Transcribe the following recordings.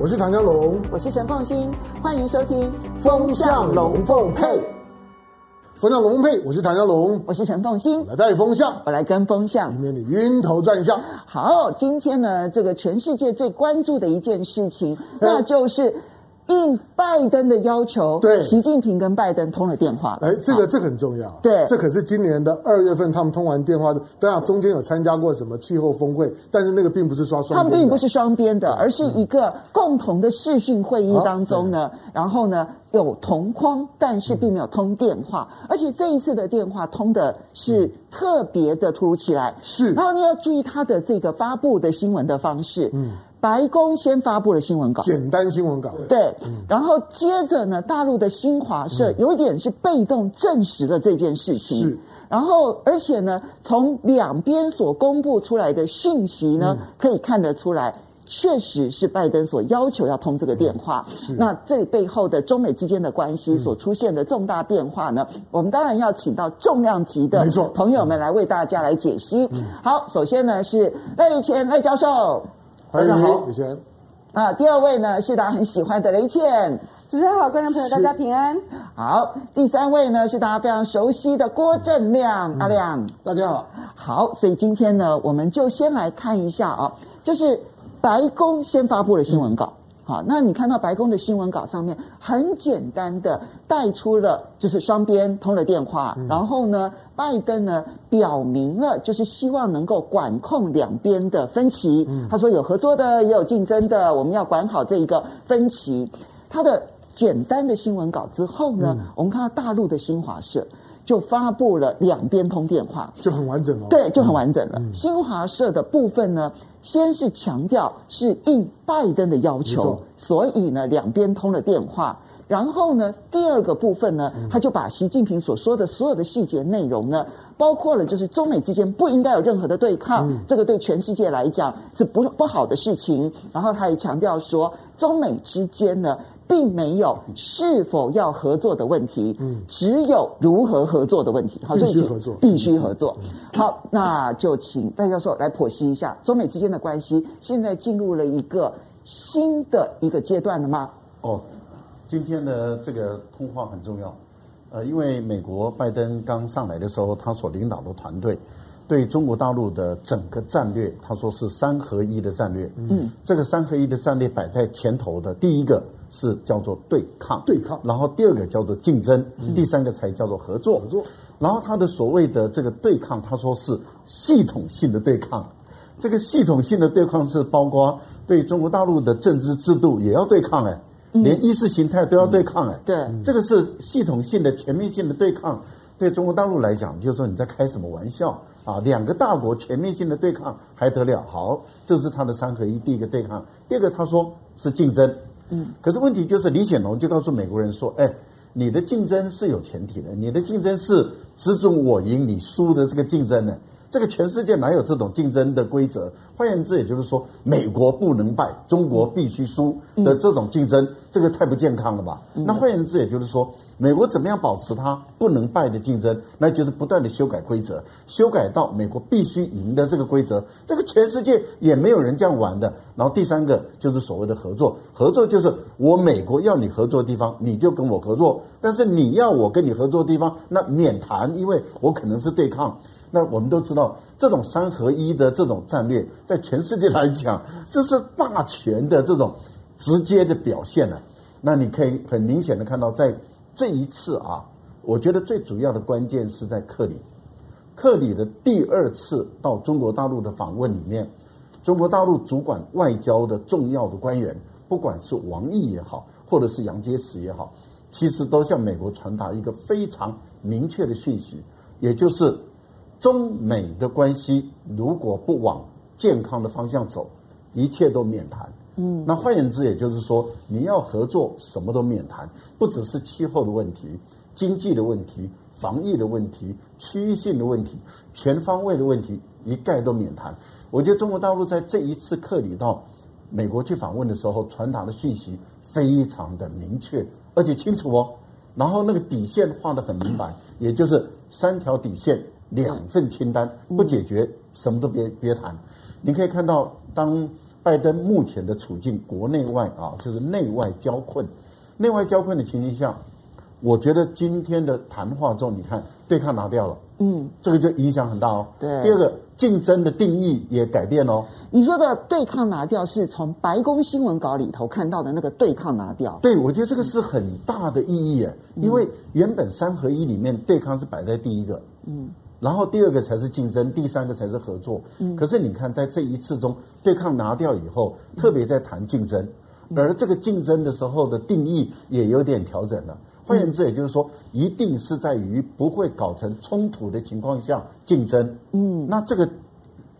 我是唐江龙，我是陈凤新，欢迎收听《风向龙凤配》。风向龙凤配，我是唐家龙，我是陈凤新，来带风向，我来跟风向，今天你晕头转向。好，今天呢，这个全世界最关注的一件事情，那就是。应拜登的要求，对，习近平跟拜登通了电话。哎，这个这很重要。对，这可是今年的二月份他们通完电话的。当然中间有参加过什么气候峰会，但是那个并不是说双。他们并不是双边的，而是一个共同的视讯会议当中呢，然后呢有同框，但是并没有通电话，嗯、而且这一次的电话通的是特别的突如其来。是，然后你要注意他的这个发布的新闻的方式。嗯。白宫先发布了新闻稿，简单新闻稿。对，然后接着呢，大陆的新华社有点是被动证实了这件事情。是，然后而且呢，从两边所公布出来的讯息呢，可以看得出来，确实是拜登所要求要通这个电话。是，那这里背后的中美之间的关系所出现的重大变化呢，我们当然要请到重量级的朋友们来为大家来解析。好，首先呢是赖以前赖教授。大家好，李泉啊，第二位呢是大家很喜欢的雷倩，主持人好，观众朋友大家平安。好，第三位呢是大家非常熟悉的郭正亮，嗯、阿亮，大家好。好，所以今天呢，我们就先来看一下啊，就是白宫先发布了新闻稿。嗯好，那你看到白宫的新闻稿上面很简单的带出了，就是双边通了电话，嗯、然后呢，拜登呢表明了，就是希望能够管控两边的分歧。嗯、他说有合作的，也有竞争的，我们要管好这一个分歧。他的简单的新闻稿之后呢，嗯、我们看到大陆的新华社就发布了两边通电话，就很完整了。对，就很完整了。嗯、新华社的部分呢。先是强调是应拜登的要求，所以呢，两边通了电话。然后呢，第二个部分呢，他就把习近平所说的所有的细节内容呢，包括了就是中美之间不应该有任何的对抗，这个对全世界来讲是不不好的事情。然后他也强调说，中美之间呢。并没有是否要合作的问题，嗯，只有如何合作的问题。好，必须合作，必须合作。好，那就请赖教授来剖析一下中美之间的关系，现在进入了一个新的一个阶段了吗？哦，今天的这个通话很重要，呃，因为美国拜登刚上来的时候，他所领导的团队。对中国大陆的整个战略，他说是三合一的战略。嗯，这个三合一的战略摆在前头的，第一个是叫做对抗，对抗，然后第二个叫做竞争，第三个才叫做合作。合作，然后他的所谓的这个对抗，他说是系统性的对抗。这个系统性的对抗是包括对中国大陆的政治制度也要对抗哎，连意识形态都要对抗哎。对，这个是系统性的、全面性的对抗。对中国大陆来讲，就是说你在开什么玩笑？啊，两个大国全面性的对抗还得了？好，这是他的三合一，第一个对抗，第二个他说是竞争。嗯，可是问题就是李显龙就告诉美国人说，哎，你的竞争是有前提的，你的竞争是只准我赢你输的这个竞争呢。这个全世界哪有这种竞争的规则？换言之，也就是说，美国不能败，中国必须输的这种竞争，这个太不健康了吧？那换言之，也就是说，美国怎么样保持它不能败的竞争？那就是不断的修改规则，修改到美国必须赢的这个规则。这个全世界也没有人这样玩的。然后第三个就是所谓的合作，合作就是我美国要你合作的地方，你就跟我合作；但是你要我跟你合作的地方，那免谈，因为我可能是对抗。那我们都知道，这种三合一的这种战略，在全世界来讲，这是霸权的这种直接的表现了。那你可以很明显的看到，在这一次啊，我觉得最主要的关键是在克里。克里的第二次到中国大陆的访问里面，中国大陆主管外交的重要的官员，不管是王毅也好，或者是杨洁篪也好，其实都向美国传达一个非常明确的讯息，也就是。中美的关系如果不往健康的方向走，一切都免谈。嗯，那换言之，也就是说，你要合作，什么都免谈，不只是气候的问题、经济的问题、防疫的问题、区域性的问题、全方位的问题，一概都免谈。我觉得中国大陆在这一次克里到美国去访问的时候，传达的讯息非常的明确，而且清楚哦。然后那个底线画得很明白，也就是三条底线。两份清单不解决，什么都别别谈。你可以看到，当拜登目前的处境，国内外啊，就是内外交困。内外交困的情形下，我觉得今天的谈话中，你看对抗拿掉了，嗯，这个就影响很大哦。对，第二个竞争的定义也改变哦。你说的对抗拿掉，是从白宫新闻稿里头看到的那个对抗拿掉。对，我觉得这个是很大的意义耶，因为原本三合一里面对抗是摆在第一个，嗯。然后第二个才是竞争，第三个才是合作。嗯，可是你看，在这一次中，对抗拿掉以后，特别在谈竞争，而这个竞争的时候的定义也有点调整了。换言之，也就是说，一定是在于不会搞成冲突的情况下竞争。嗯，那这个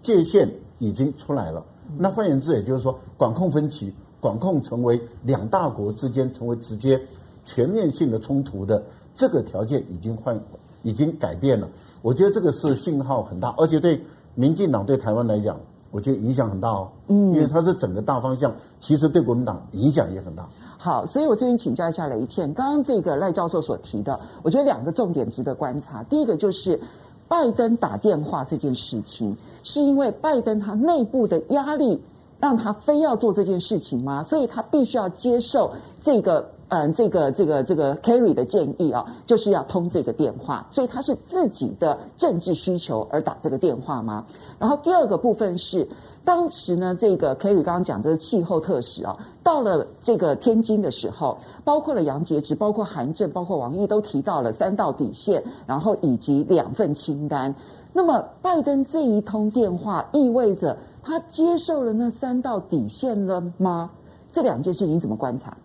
界限已经出来了。那换言之，也就是说，管控分歧，管控成为两大国之间成为直接全面性的冲突的这个条件已经换，已经改变了。我觉得这个是讯号很大，而且对民进党对台湾来讲，我觉得影响很大哦。嗯，因为它是整个大方向，其实对国民党影响也很大。好，所以我这边请教一下雷倩，刚刚这个赖教授所提的，我觉得两个重点值得观察。第一个就是拜登打电话这件事情，是因为拜登他内部的压力让他非要做这件事情吗？所以他必须要接受这个。嗯，这个这个这个 Kerry 的建议啊，就是要通这个电话，所以他是自己的政治需求而打这个电话吗？然后第二个部分是，当时呢，这个 Kerry 刚刚讲这个气候特使啊，到了这个天津的时候，包括了杨洁篪，包括韩正，包括王毅都提到了三道底线，然后以及两份清单。那么拜登这一通电话意味着他接受了那三道底线了吗？这两件事情怎么观察？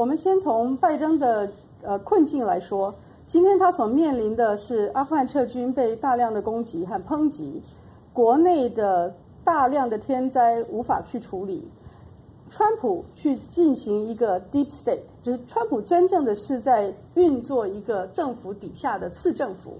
我们先从拜登的呃困境来说，今天他所面临的是阿富汗撤军被大量的攻击和抨击，国内的大量的天灾无法去处理，川普去进行一个 deep state，就是川普真正的是在运作一个政府底下的次政府，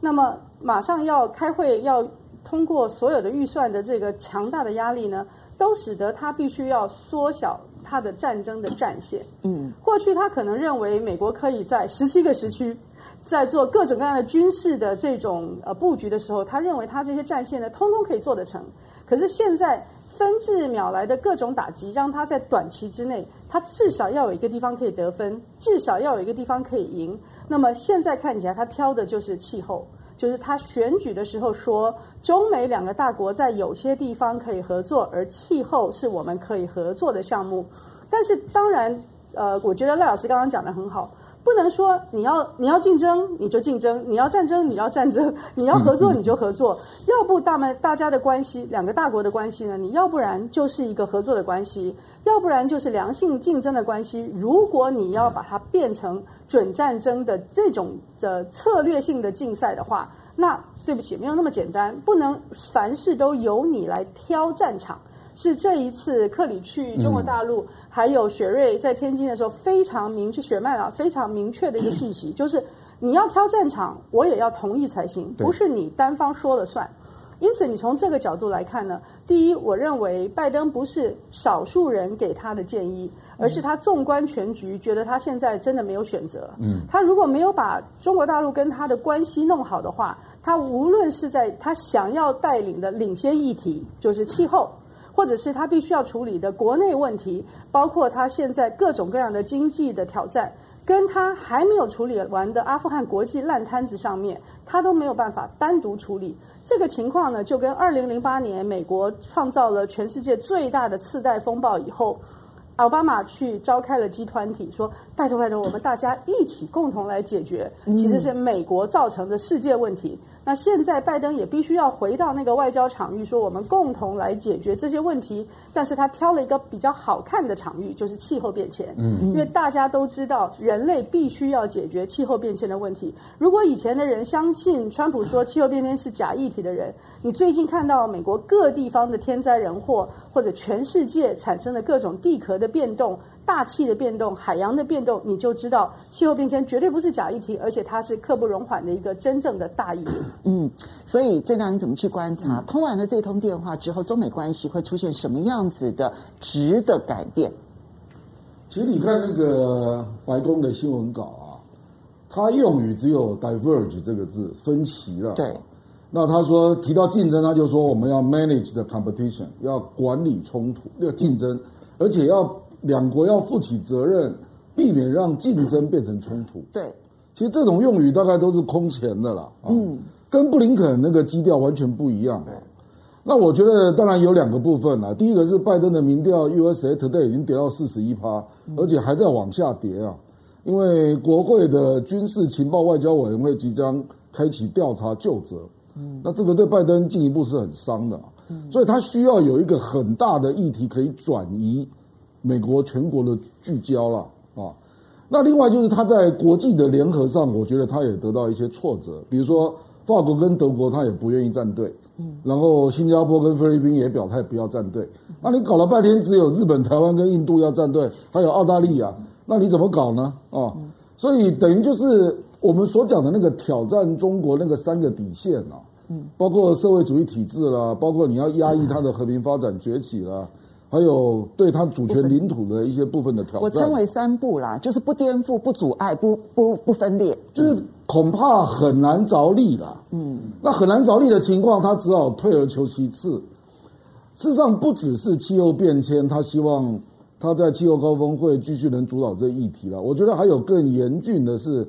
那么马上要开会要通过所有的预算的这个强大的压力呢，都使得他必须要缩小。他的战争的战线，嗯，过去他可能认为美国可以在十七个时区，在做各种各样的军事的这种呃布局的时候，他认为他这些战线呢，通通可以做得成。可是现在分至秒来的各种打击，让他在短期之内，他至少要有一个地方可以得分，至少要有一个地方可以赢。那么现在看起来，他挑的就是气候。就是他选举的时候说，中美两个大国在有些地方可以合作，而气候是我们可以合作的项目。但是当然，呃，我觉得赖老师刚刚讲的很好。不能说你要你要竞争你就竞争，你要战争你要战争，你要合作你就合作。要不大们大家的关系，两个大国的关系呢？你要不然就是一个合作的关系，要不然就是良性竞争的关系。如果你要把它变成准战争的这种的策略性的竞赛的话，那对不起，没有那么简单，不能凡事都由你来挑战场。是这一次克里去中国大陆，嗯、还有雪瑞在天津的时候，非常明确，雪曼啊，非常明确的一个讯息，嗯、就是你要挑战场，我也要同意才行，不是你单方说了算。因此，你从这个角度来看呢，第一，我认为拜登不是少数人给他的建议，而是他纵观全局，觉得他现在真的没有选择。嗯，他如果没有把中国大陆跟他的关系弄好的话，他无论是在他想要带领的领先议题，就是气候。或者是他必须要处理的国内问题，包括他现在各种各样的经济的挑战，跟他还没有处理完的阿富汗国际烂摊子上面，他都没有办法单独处理。这个情况呢，就跟二零零八年美国创造了全世界最大的次贷风暴以后。奥巴马去召开了集团体说：“拜托拜托，我们大家一起共同来解决，其实是美国造成的世界问题。嗯、那现在拜登也必须要回到那个外交场域，说我们共同来解决这些问题。但是他挑了一个比较好看的场域，就是气候变迁。嗯，因为大家都知道，人类必须要解决气候变迁的问题。如果以前的人相信川普说气候变迁是假议题的人，你最近看到美国各地方的天灾人祸，或者全世界产生的各种地壳的。”变动、大气的变动、海洋的变动，你就知道气候变迁绝对不是假议题，而且它是刻不容缓的一个真正的大议题。嗯，所以郑亮你怎么去观察？通完了这通电话之后，中美关系会出现什么样子的值的改变？其实你看那个白宫的新闻稿啊，它用语只有 diverge 这个字，分歧了。对。那他说提到竞争，他就说我们要 manage the competition，要管理冲突，要竞争，而且要两国要负起责任，避免让竞争变成冲突。对，其实这种用语大概都是空前的啦。嗯，跟布林肯那个基调完全不一样。那我觉得当然有两个部分啦，第一个是拜登的民调 USA Today 已经跌到四十一趴，而且还在往下跌啊，因为国会的军事情报外交委员会即将开启调查就责，嗯，那这个对拜登进一步是很伤的，所以他需要有一个很大的议题可以转移美国全国的聚焦了啊。那另外就是他在国际的联合上，我觉得他也得到一些挫折，比如说法国跟德国他也不愿意站队。嗯，然后新加坡跟菲律宾也表态不要站队，那你搞了半天只有日本、台湾跟印度要站队，还有澳大利亚，那你怎么搞呢？啊，所以等于就是我们所讲的那个挑战中国那个三个底线啊，嗯，包括社会主义体制啦，包括你要压抑它的和平发展崛起啦。还有对它主权领土的一些部分的挑战，我称为三不啦，就是不颠覆、不阻碍、不不不分裂，就是恐怕很难着力啦。嗯，那很难着力的情况，他只好退而求其次。事实上，不只是气候变迁，他希望他在气候高峰会继续能主导这议题了。我觉得还有更严峻的是，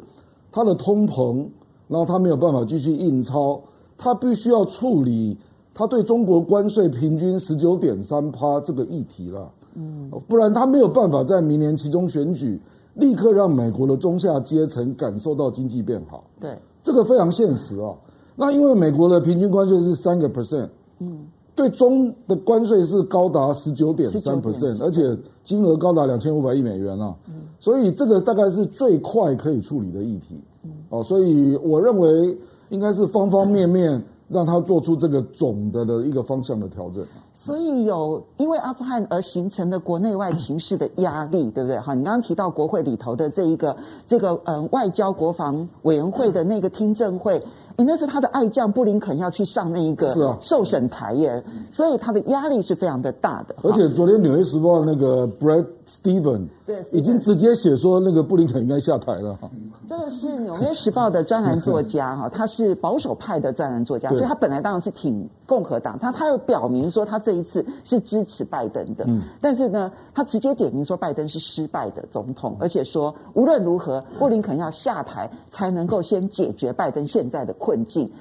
他的通膨，然后他没有办法继续印钞，他必须要处理。他对中国关税平均十九点三趴这个议题了，嗯，不然他没有办法在明年期中选举立刻让美国的中下阶层感受到经济变好。对，这个非常现实啊。那因为美国的平均关税是三个 percent，嗯，对中的关税是高达十九点三 percent，而且金额高达两千五百亿美元啊，嗯，所以这个大概是最快可以处理的议题，嗯，哦，所以我认为应该是方方面面。让他做出这个总的的一个方向的调整，所以有因为阿富汗而形成的国内外情势的压力，对不对？哈，你刚刚提到国会里头的这一个这个嗯外交国防委员会的那个听证会。你那是他的爱将布林肯要去上那一个受审台耶，啊、所以他的压力是非常的大的。而且昨天《纽约时报》那个 Brad Stevens 对已经直接写说那个布林肯应该下台了。这个是《纽约时报》的专栏作家哈，他是保守派的专栏作家，所以他本来当然是挺共和党，他他又表明说他这一次是支持拜登的，嗯，但是呢，他直接点名说拜登是失败的总统，而且说无论如何布林肯要下台才能够先解决拜登现在的困境。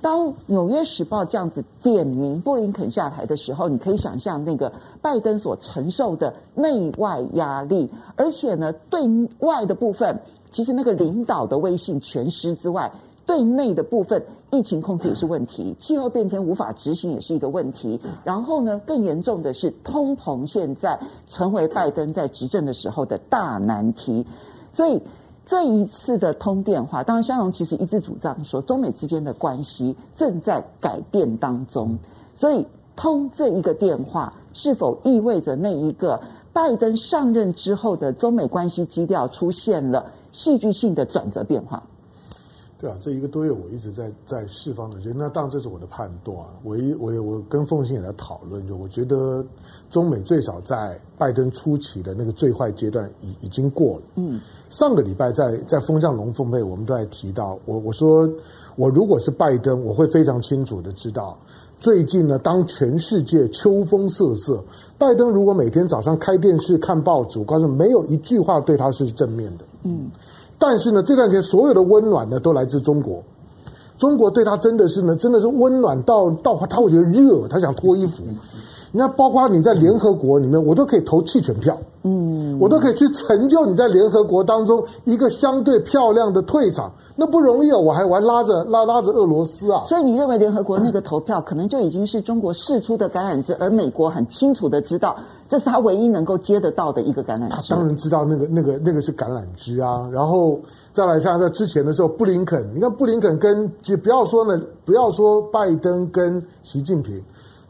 当《纽约时报》这样子点名布林肯下台的时候，你可以想象那个拜登所承受的内外压力，而且呢，对外的部分，其实那个领导的威信全失之外，对内的部分，疫情控制也是问题，气候变迁无法执行也是一个问题，然后呢，更严重的是通膨，现在成为拜登在执政的时候的大难题，所以。这一次的通电话，当然香龙其实一直主张说，中美之间的关系正在改变当中，所以通这一个电话，是否意味着那一个拜登上任之后的中美关系基调出现了戏剧性的转折变化？对啊，这一个多月我一直在在释放的，那当然这是我的判断。我一我我跟凤馨也在讨论，就我觉得中美最少在拜登初期的那个最坏阶段已已经过了。嗯，上个礼拜在在风向龙凤配，我们都在提到我我说我如果是拜登，我会非常清楚的知道，最近呢，当全世界秋风瑟瑟，拜登如果每天早上开电视看报纸，我告诉你，没有一句话对他是正面的。嗯。但是呢，这段时间所有的温暖呢，都来自中国。中国对他真的是呢，真的是温暖到到他会觉得热，他想脱衣服。你看，包括你在联合国里面，我都可以投弃权票。嗯，我都可以去成就你在联合国当中一个相对漂亮的退场，那不容易啊！我还我还拉着拉拉着俄罗斯啊！所以你认为联合国那个投票可能就已经是中国释出的橄榄枝，而美国很清楚的知道，这是他唯一能够接得到的一个橄榄枝。他当然知道那个那个那个是橄榄枝啊！然后再来像在之前的时候，布林肯，你看布林肯跟就不要说呢，不要说拜登跟习近平。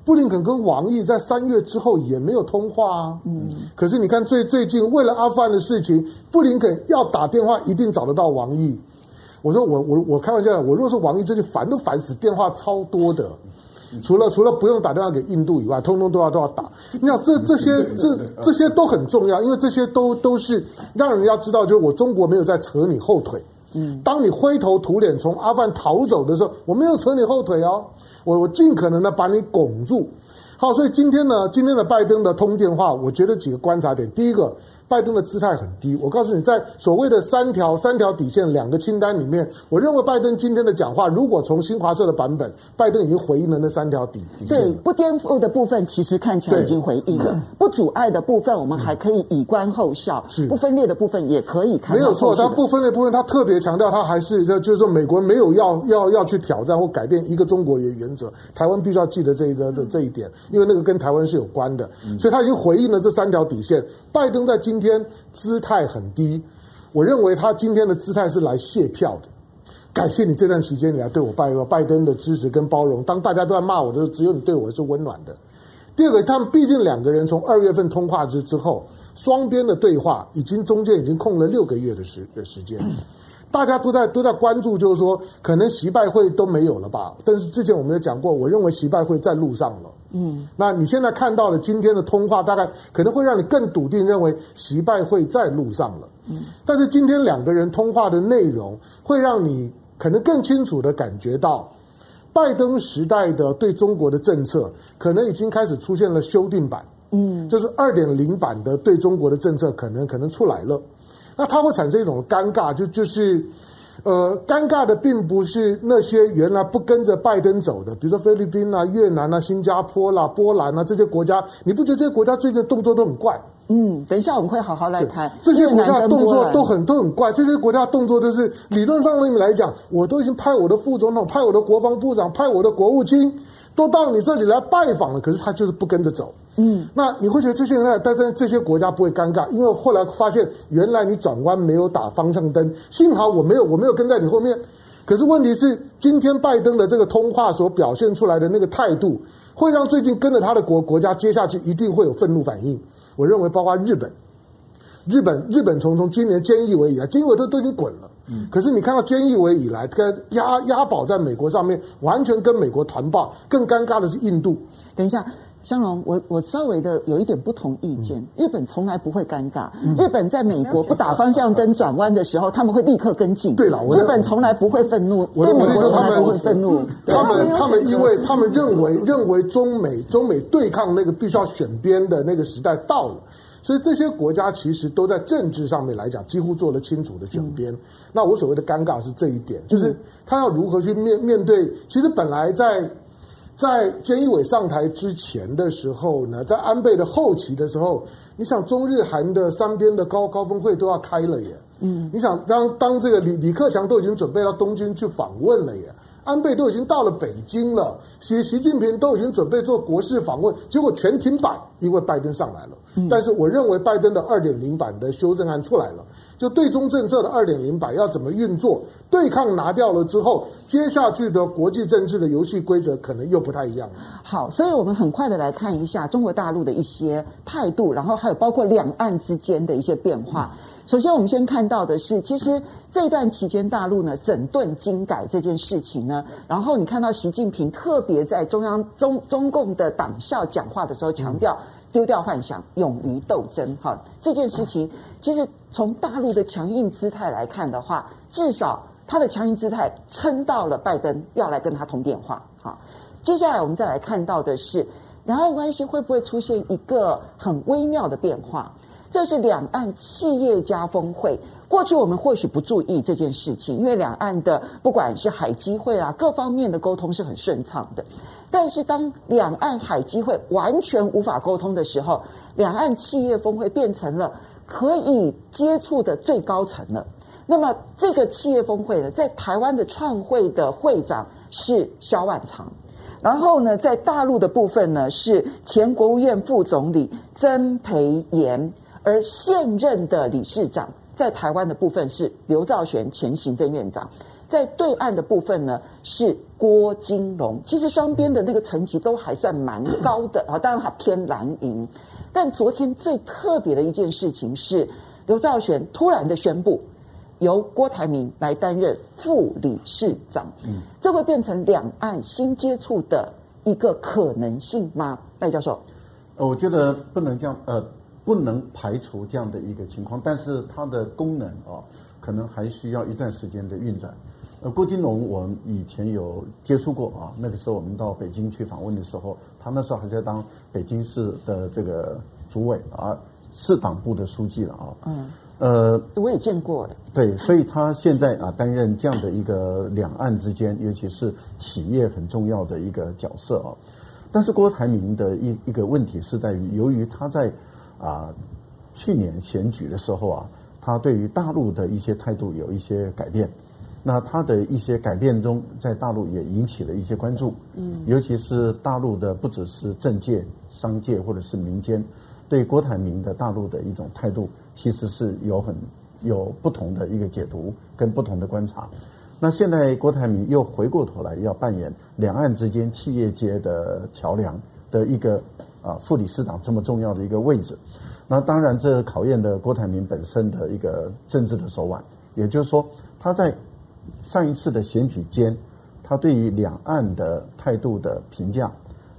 布林肯跟王毅在三月之后也没有通话啊。嗯，可是你看最最近为了阿富汗的事情，布林肯要打电话一定找得到王毅。我说我我我开玩笑，我如果是王毅，最近烦都烦死，电话超多的。除了除了不用打电话给印度以外，通通都要都要打。你想这这些这这些都很重要，因为这些都都是让人家知道，就是我中国没有在扯你后腿。当你灰头土脸从阿富汗逃走的时候，我没有扯你后腿哦，我我尽可能的把你拱住。好，所以今天呢，今天的拜登的通电话，我觉得几个观察点，第一个。拜登的姿态很低，我告诉你，在所谓的三条三条底线两个清单里面，我认为拜登今天的讲话，如果从新华社的版本，拜登已经回应了那三条底底线。对，不颠覆的部分其实看起来已经回应了，不阻碍的部分我们还可以以观后效，是不分裂的部分也可以看。没有错，他不分裂部分，他特别强调，他还是就就是说，美国没有要要要去挑战或改变一个中国的原则，台湾必须要记得这一个的这一点，因为那个跟台湾是有关的，所以他已经回应了这三条底线。拜登在今天姿态很低，我认为他今天的姿态是来卸票的，感谢你这段时间你来对我拜拜登的支持跟包容。当大家都在骂我的时候，只有你对我是温暖的。第二个，他们毕竟两个人从二月份通话之之后，双边的对话已经中间已经空了六个月的时的时间，大家都在都在关注，就是说可能习拜会都没有了吧？但是之前我们有讲过，我认为习拜会在路上了。嗯，那你现在看到了今天的通话，大概可能会让你更笃定认为习拜会在路上了。嗯，但是今天两个人通话的内容，会让你可能更清楚的感觉到，拜登时代的对中国的政策，可能已经开始出现了修订版。嗯，就是二点零版的对中国的政策，可能可能出来了。那它会产生一种尴尬，就就是。呃，尴尬的并不是那些原来不跟着拜登走的，比如说菲律宾啊、越南啊、新加坡啦、啊、波兰啊这些国家，你不觉得这些国家最近动作都很怪？嗯，等一下我们会好好来谈。这些国家的动作都很都很怪，这些国家的动作就是理论上来讲，我都已经派我的副总统、派我的国防部长、派我的国务卿都到你这里来拜访了，可是他就是不跟着走。嗯，那你会觉得这些人，但但这些国家不会尴尬，因为后来发现原来你转弯没有打方向灯，幸好我没有我没有跟在你后面。可是问题是，今天拜登的这个通话所表现出来的那个态度，会让最近跟着他的国国家接下去一定会有愤怒反应。我认为包括日本，日本日本从从今年菅义伟以来，菅义伟都都已经滚了。嗯，可是你看到菅义伟以来，跟押押宝在美国上面，完全跟美国团爆。更尴尬的是印度。等一下。香龙，我我稍微的有一点不同意见。日本从来不会尴尬。日本在美国不打方向灯转弯的时候，他们会立刻跟进。对了，日本从来不会愤怒，对美国从来不会愤怒。他们他们因为他们认为认为中美中美对抗那个必须要选边的那个时代到了，所以这些国家其实都在政治上面来讲几乎做了清楚的选边。那我所谓的尴尬是这一点，就是他要如何去面面对。其实本来在。在菅义伟上台之前的时候呢，在安倍的后期的时候，你想中日韩的三边的高高峰会都要开了耶，嗯，你想当当这个李李克强都已经准备到东京去访问了耶。安倍都已经到了北京了，习习近平都已经准备做国事访问，结果全停摆，因为拜登上来了。嗯、但是我认为拜登的二点零版的修正案出来了，就对中政策的二点零版要怎么运作，对抗拿掉了之后，接下去的国际政治的游戏规则可能又不太一样了。好，所以我们很快的来看一下中国大陆的一些态度，然后还有包括两岸之间的一些变化。嗯首先，我们先看到的是，其实这段期间，大陆呢整顿经改这件事情呢，然后你看到习近平特别在中央中中共的党校讲话的时候强调，丢掉幻想，勇于斗争。哈，这件事情其实从大陆的强硬姿态来看的话，至少他的强硬姿态撑到了拜登要来跟他通电话。好，接下来我们再来看到的是，两岸关系会不会出现一个很微妙的变化？这是两岸企业家峰会。过去我们或许不注意这件事情，因为两岸的不管是海基会啊，各方面的沟通是很顺畅的。但是当两岸海基会完全无法沟通的时候，两岸企业峰会变成了可以接触的最高层了。那么这个企业峰会呢，在台湾的创会的会长是萧万长。然后呢，在大陆的部分呢，是前国务院副总理曾培炎。而现任的理事长在台湾的部分是刘兆玄前行政院长，在对岸的部分呢是郭金龙。其实双边的那个层级都还算蛮高的啊，当然他偏蓝营。但昨天最特别的一件事情是，刘兆玄突然的宣布由郭台铭来担任副理事长。嗯，这会变成两岸新接触的一个可能性吗？赖教授，我觉得不能这样呃。不能排除这样的一个情况，但是它的功能啊，可能还需要一段时间的运转。呃，郭金龙，我们以前有接触过啊，那个时候我们到北京去访问的时候，他那时候还在当北京市的这个主委啊，市党部的书记了啊。嗯。呃，我也见过。对，所以他现在啊担任这样的一个两岸之间，尤其是企业很重要的一个角色啊。但是郭台铭的一一个问题是在于，由于他在啊去年选举的时候啊，他对于大陆的一些态度有一些改变。那他的一些改变中，在大陆也引起了一些关注。嗯，尤其是大陆的不只是政界、商界或者是民间，对郭台铭的大陆的一种态度，其实是有很有不同的一个解读跟不同的观察。那现在郭台铭又回过头来要扮演两岸之间企业界的桥梁的一个啊副理事长这么重要的一个位置，那当然这考验的郭台铭本身的一个政治的手腕，也就是说他在上一次的选举间，他对于两岸的态度的评价，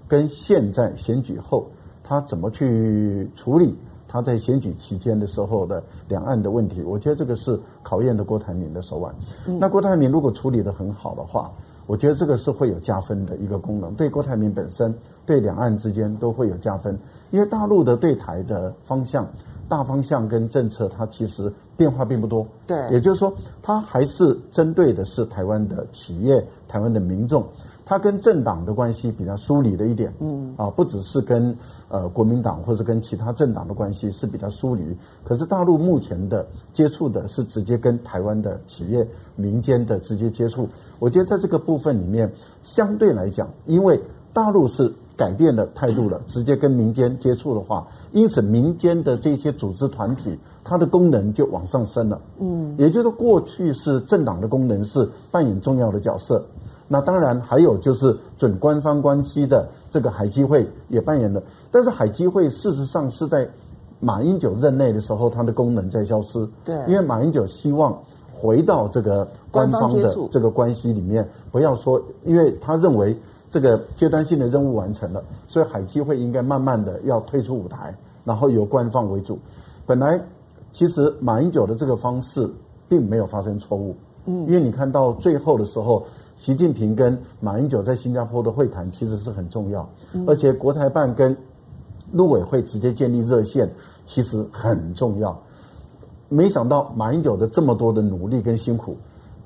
跟现在选举后他怎么去处理。他在选举期间的时候的两岸的问题，我觉得这个是考验的郭台铭的手腕。那郭台铭如果处理的很好的话，我觉得这个是会有加分的一个功能，对郭台铭本身，对两岸之间都会有加分。因为大陆的对台的方向、大方向跟政策，它其实变化并不多。对，也就是说，它还是针对的是台湾的企业、台湾的民众。它跟政党的关系比较疏离了一点，嗯，啊，不只是跟呃国民党或者跟其他政党的关系是比较疏离，可是大陆目前的接触的是直接跟台湾的企业民间的直接接触。我觉得在这个部分里面，相对来讲，因为大陆是改变了态度了，直接跟民间接触的话，因此民间的这些组织团体，它的功能就往上升了，嗯，也就是过去是政党的功能是扮演重要的角色。那当然还有就是准官方关系的这个海基会也扮演了，但是海基会事实上是在马英九任内的时候，它的功能在消失。对，因为马英九希望回到这个官方的这个关系里面，不要说，因为他认为这个阶段性的任务完成了，所以海基会应该慢慢的要退出舞台，然后由官方为主。本来其实马英九的这个方式并没有发生错误，嗯，因为你看到最后的时候。习近平跟马英九在新加坡的会谈其实是很重要，而且国台办跟陆委会直接建立热线，其实很重要。没想到马英九的这么多的努力跟辛苦，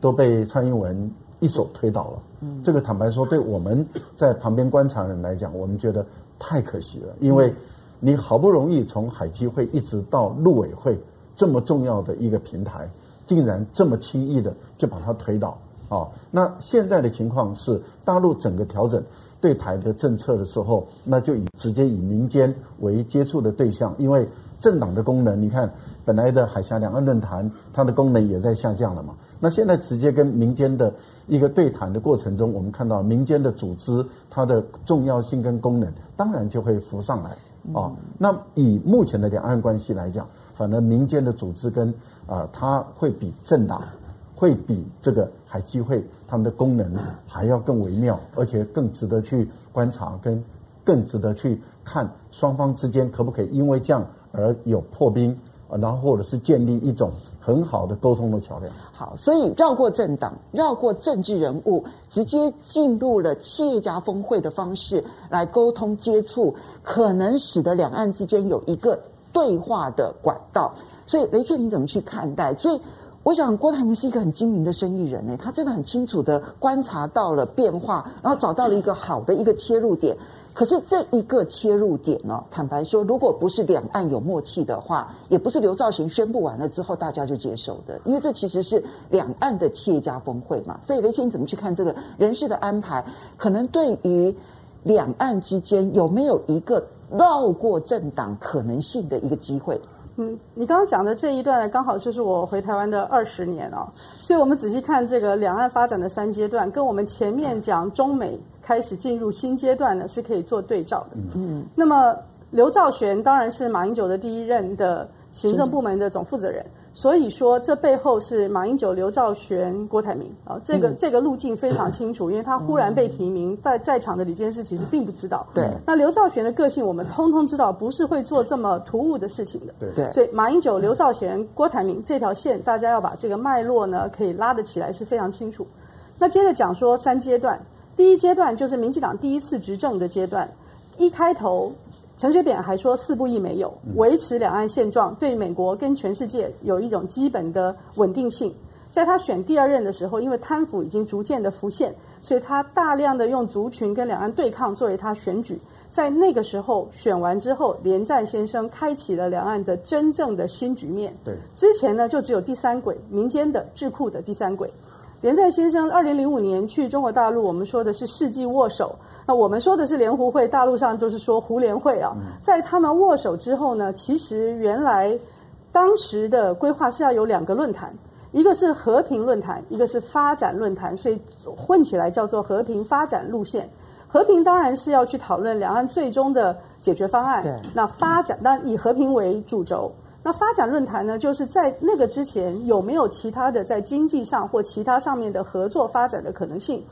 都被蔡英文一手推倒了。嗯这个坦白说，对我们在旁边观察人来讲，我们觉得太可惜了，因为你好不容易从海基会一直到陆委会这么重要的一个平台，竟然这么轻易的就把它推倒。啊，那现在的情况是，大陆整个调整对台的政策的时候，那就以直接以民间为接触的对象，因为政党的功能，你看本来的海峡两岸论坛，它的功能也在下降了嘛。那现在直接跟民间的一个对谈的过程中，我们看到民间的组织它的重要性跟功能，当然就会浮上来啊。那以目前的两岸关系来讲，反而民间的组织跟啊，它会比政党。会比这个海基会他们的功能还要更微妙，而且更值得去观察，跟更值得去看双方之间可不可以因为这样而有破冰，然后或者是建立一种很好的沟通的桥梁。好，所以绕过政党，绕过政治人物，直接进入了企业家峰会的方式来沟通接触，可能使得两岸之间有一个对话的管道。所以雷切你怎么去看待？所以。我想郭台铭是一个很精明的生意人呢，他真的很清楚地观察到了变化，然后找到了一个好的一个切入点。可是这一个切入点呢，坦白说，如果不是两岸有默契的话，也不是刘兆玄宣布完了之后大家就接受的，因为这其实是两岸的企业家峰会嘛。所以雷谦你怎么去看这个人事的安排？可能对于两岸之间有没有一个绕过政党可能性的一个机会？嗯，你刚刚讲的这一段呢，刚好就是我回台湾的二十年哦，所以我们仔细看这个两岸发展的三阶段，跟我们前面讲中美开始进入新阶段呢，是可以做对照的。嗯，那么刘兆玄当然是马英九的第一任的行政部门的总负责人。所以说，这背后是马英九、刘兆玄、郭台铭啊，这个、嗯、这个路径非常清楚，因为他忽然被提名，在在场的李监事其实并不知道。对。那刘兆玄的个性，我们通通知道，不是会做这么突兀的事情的。对对。所以马英九、刘兆玄、郭台铭这条线，大家要把这个脉络呢，可以拉得起来，是非常清楚。那接着讲说三阶段，第一阶段就是民进党第一次执政的阶段，一开头。陈水扁还说四不一没有，维持两岸现状，对美国跟全世界有一种基本的稳定性。在他选第二任的时候，因为贪腐已经逐渐的浮现，所以他大量的用族群跟两岸对抗作为他选举。在那个时候选完之后，连战先生开启了两岸的真正的新局面。对，之前呢就只有第三轨民间的智库的第三轨。连战先生二零零五年去中国大陆，我们说的是世纪握手。那我们说的是联胡会，大陆上就是说胡联会啊。在他们握手之后呢，其实原来当时的规划是要有两个论坛，一个是和平论坛，一个是发展论坛，所以混起来叫做和平发展路线。和平当然是要去讨论两岸最终的解决方案。那发展当以和平为主轴。那发展论坛呢，就是在那个之前有没有其他的在经济上或其他上面的合作发展的可能性？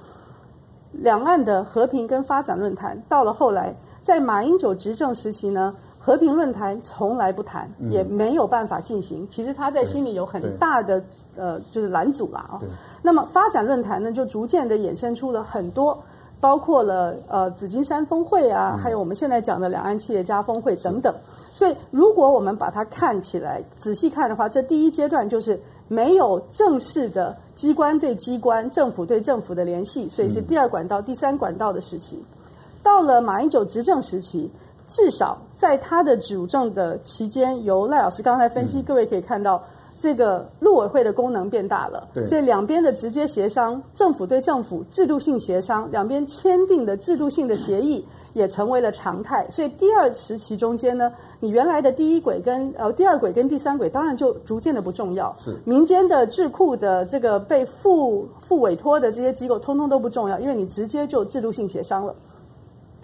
两岸的和平跟发展论坛到了后来，在马英九执政时期呢，和平论坛从来不谈，也没有办法进行。其实他在心里有很大的呃，就是拦阻了啊。那么发展论坛呢，就逐渐的衍生出了很多。包括了呃紫金山峰会啊，还有我们现在讲的两岸企业家峰会等等。所以，如果我们把它看起来仔细看的话，这第一阶段就是没有正式的机关对机关、政府对政府的联系，所以是第二管道、第三管道的时期。到了马英九执政时期，至少在他的主政的期间，由赖老师刚才分析，各位可以看到。这个陆委会的功能变大了，所以两边的直接协商，政府对政府制度性协商，两边签订的制度性的协议也成为了常态。所以第二时期中间呢，你原来的第一轨跟呃第二轨跟第三轨，当然就逐渐的不重要。是民间的智库的这个被付付委托的这些机构，通通都不重要，因为你直接就制度性协商了。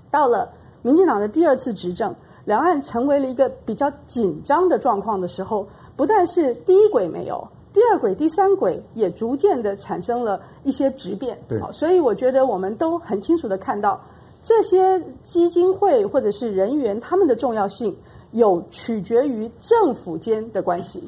到了民进党的第二次执政，两岸成为了一个比较紧张的状况的时候。不但是第一轨没有，第二轨、第三轨也逐渐的产生了一些质变。对，好，所以我觉得我们都很清楚的看到这些基金会或者是人员他们的重要性。有取决于政府间的关系，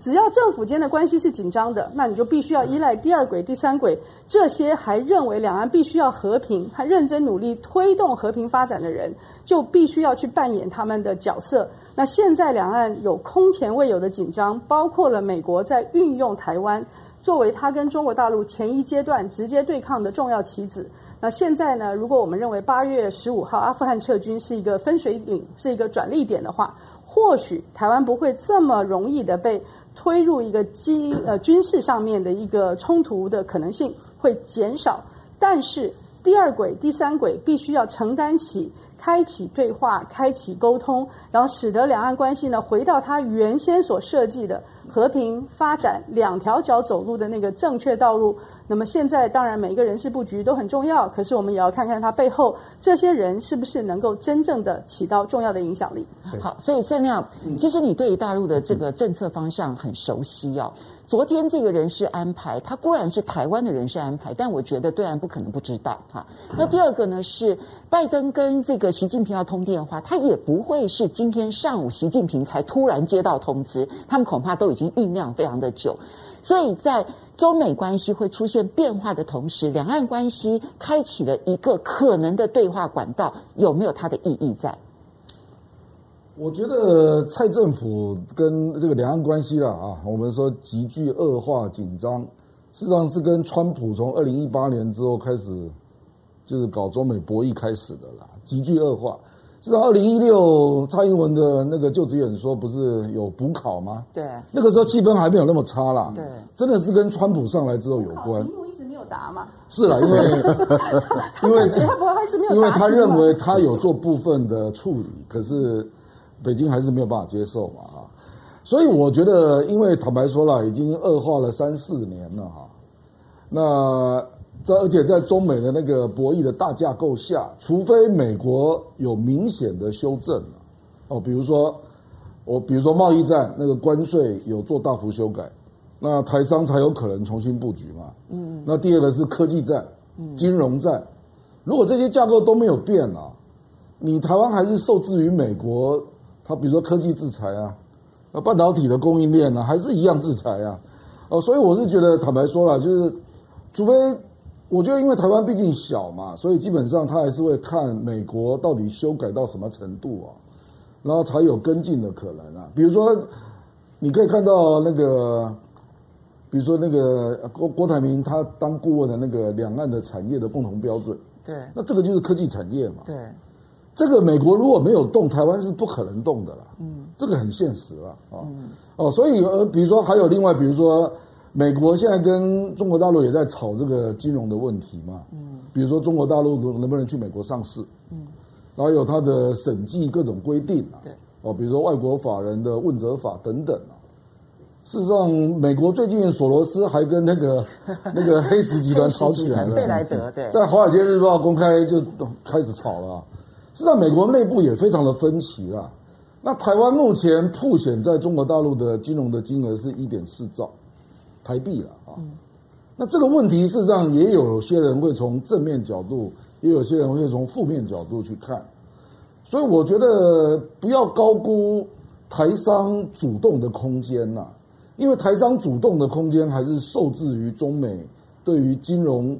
只要政府间的关系是紧张的，那你就必须要依赖第二轨、第三轨这些还认为两岸必须要和平、还认真努力推动和平发展的人，就必须要去扮演他们的角色。那现在两岸有空前未有的紧张，包括了美国在运用台湾作为他跟中国大陆前一阶段直接对抗的重要棋子。那现在呢？如果我们认为八月十五号阿富汗撤军是一个分水岭，是一个转捩点的话，或许台湾不会这么容易的被推入一个机呃军事上面的一个冲突的可能性会减少。但是第二轨、第三轨必须要承担起。开启对话，开启沟通，然后使得两岸关系呢回到它原先所设计的和平发展两条脚走路的那个正确道路。那么现在当然每一个人事布局都很重要，可是我们也要看看它背后这些人是不是能够真正的起到重要的影响力。好，所以正亮，其实你对大陆的这个政策方向很熟悉哦。昨天这个人事安排，他固然是台湾的人事安排，但我觉得对岸不可能不知道哈。那第二个呢是拜登跟这个习近平要通电话，他也不会是今天上午习近平才突然接到通知，他们恐怕都已经酝酿非常的久。所以在中美关系会出现变化的同时，两岸关系开启了一个可能的对话管道，有没有它的意义在？我觉得蔡政府跟这个两岸关系啦啊，我们说急剧恶化紧张，事实上是跟川普从二零一八年之后开始，就是搞中美博弈开始的啦，急剧恶化。事实上，二零一六蔡英文的那个就职演说不是有补考吗？对，那个时候气氛还没有那么差啦。对，真的是跟川普上来之后有关。题目一直没有答嘛？是啦，因为 因为他不会一直没有答，因为他认为他有做部分的处理，可是。北京还是没有办法接受嘛，哈，所以我觉得，因为坦白说了，已经恶化了三四年了，哈。那在而且在中美的那个博弈的大架构下，除非美国有明显的修正，哦，比如说，我比如说贸易战那个关税有做大幅修改，那台商才有可能重新布局嘛。嗯，那第二个是科技战、金融战，如果这些架构都没有变啊，你台湾还是受制于美国，它比如说科技制裁啊，那半导体的供应链呢、啊，还是一样制裁啊。哦，所以我是觉得坦白说了，就是除非。我觉得，因为台湾毕竟小嘛，所以基本上他还是会看美国到底修改到什么程度啊，然后才有跟进的可能啊。比如说，你可以看到那个，比如说那个郭郭台铭他当顾问的那个两岸的产业的共同标准，对，那这个就是科技产业嘛。对，这个美国如果没有动，台湾是不可能动的了。嗯，这个很现实了啊。嗯、哦，所以呃，比如说还有另外，比如说。美国现在跟中国大陆也在吵这个金融的问题嘛，嗯，比如说中国大陆能不能去美国上市，嗯，然后有它的审计各种规定啊，对，哦，比如说外国法人的问责法等等啊。事实上，美国最近索罗斯还跟那个 那个黑石集团吵起来了，贝莱德对，在《华尔街日报》公开就开始吵了。事实上，美国内部也非常的分歧了。那台湾目前曝险在中国大陆的金融的金额是一点四兆。台币了啊，那这个问题事实上也有些人会从正面角度，也有些人会从负面角度去看，所以我觉得不要高估台商主动的空间呐，因为台商主动的空间还是受制于中美对于金融、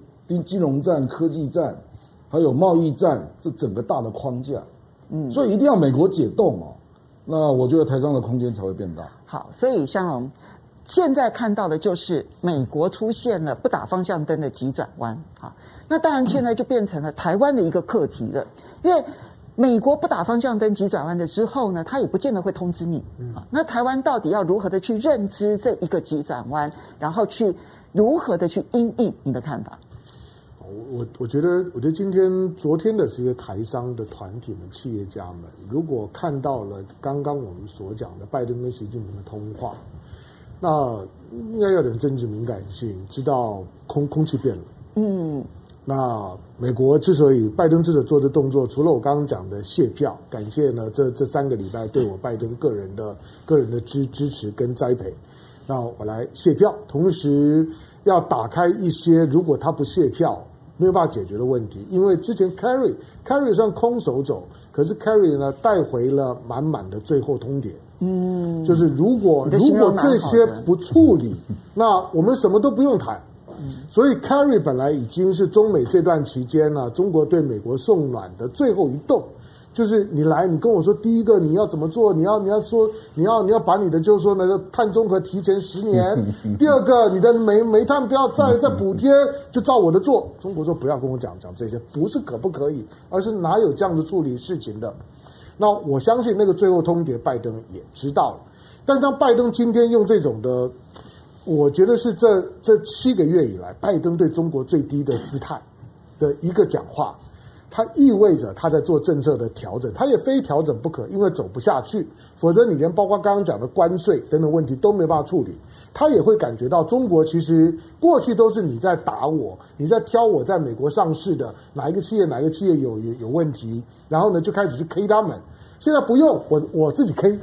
金融战、科技战，还有贸易战这整个大的框架，嗯，所以一定要美国解冻哦，那我觉得台商的空间才会变大。好，所以香龙。现在看到的就是美国出现了不打方向灯的急转弯，啊，那当然现在就变成了台湾的一个课题了。因为美国不打方向灯急转弯的之后呢，他也不见得会通知你，啊，那台湾到底要如何的去认知这一个急转弯，然后去如何的去因应？你的看法？我我觉得，我觉得今天、昨天的这些台商的团体们、企业家们，如果看到了刚刚我们所讲的拜登跟习近平的通话。那应该有点政治敏感性，知道空空气变了。嗯，那美国之所以拜登之所以做的动作，除了我刚刚讲的谢票，感谢呢这这三个礼拜对我拜登个人的个人的支支持跟栽培，那我来谢票，同时要打开一些如果他不卸票没有办法解决的问题，因为之前 Carry Carry 算空手走，可是 Carry 呢带回了满满的最后通牒。嗯，就是如果如果这些不处理，那我们什么都不用谈。所以 Carry 本来已经是中美这段期间呢，中国对美国送暖的最后一动，就是你来，你跟我说，第一个你要怎么做？你要你要说你要你要把你的就是说呢，碳中和提前十年。第二个，你的煤煤炭不要再再补贴，就照我的做。中国说不要跟我讲讲这些，不是可不可以，而是哪有这样子处理事情的。那我相信那个最后通牒，拜登也知道了。但当拜登今天用这种的，我觉得是这这七个月以来，拜登对中国最低的姿态的一个讲话，它意味着它在做政策的调整，它也非调整不可，因为走不下去，否则你连包括刚刚讲的关税等等问题都没办法处理。他也会感觉到中国其实过去都是你在打我，你在挑我在美国上市的哪一个企业，哪一个企业有有有问题，然后呢就开始去 K 他们。现在不用我我自己 K，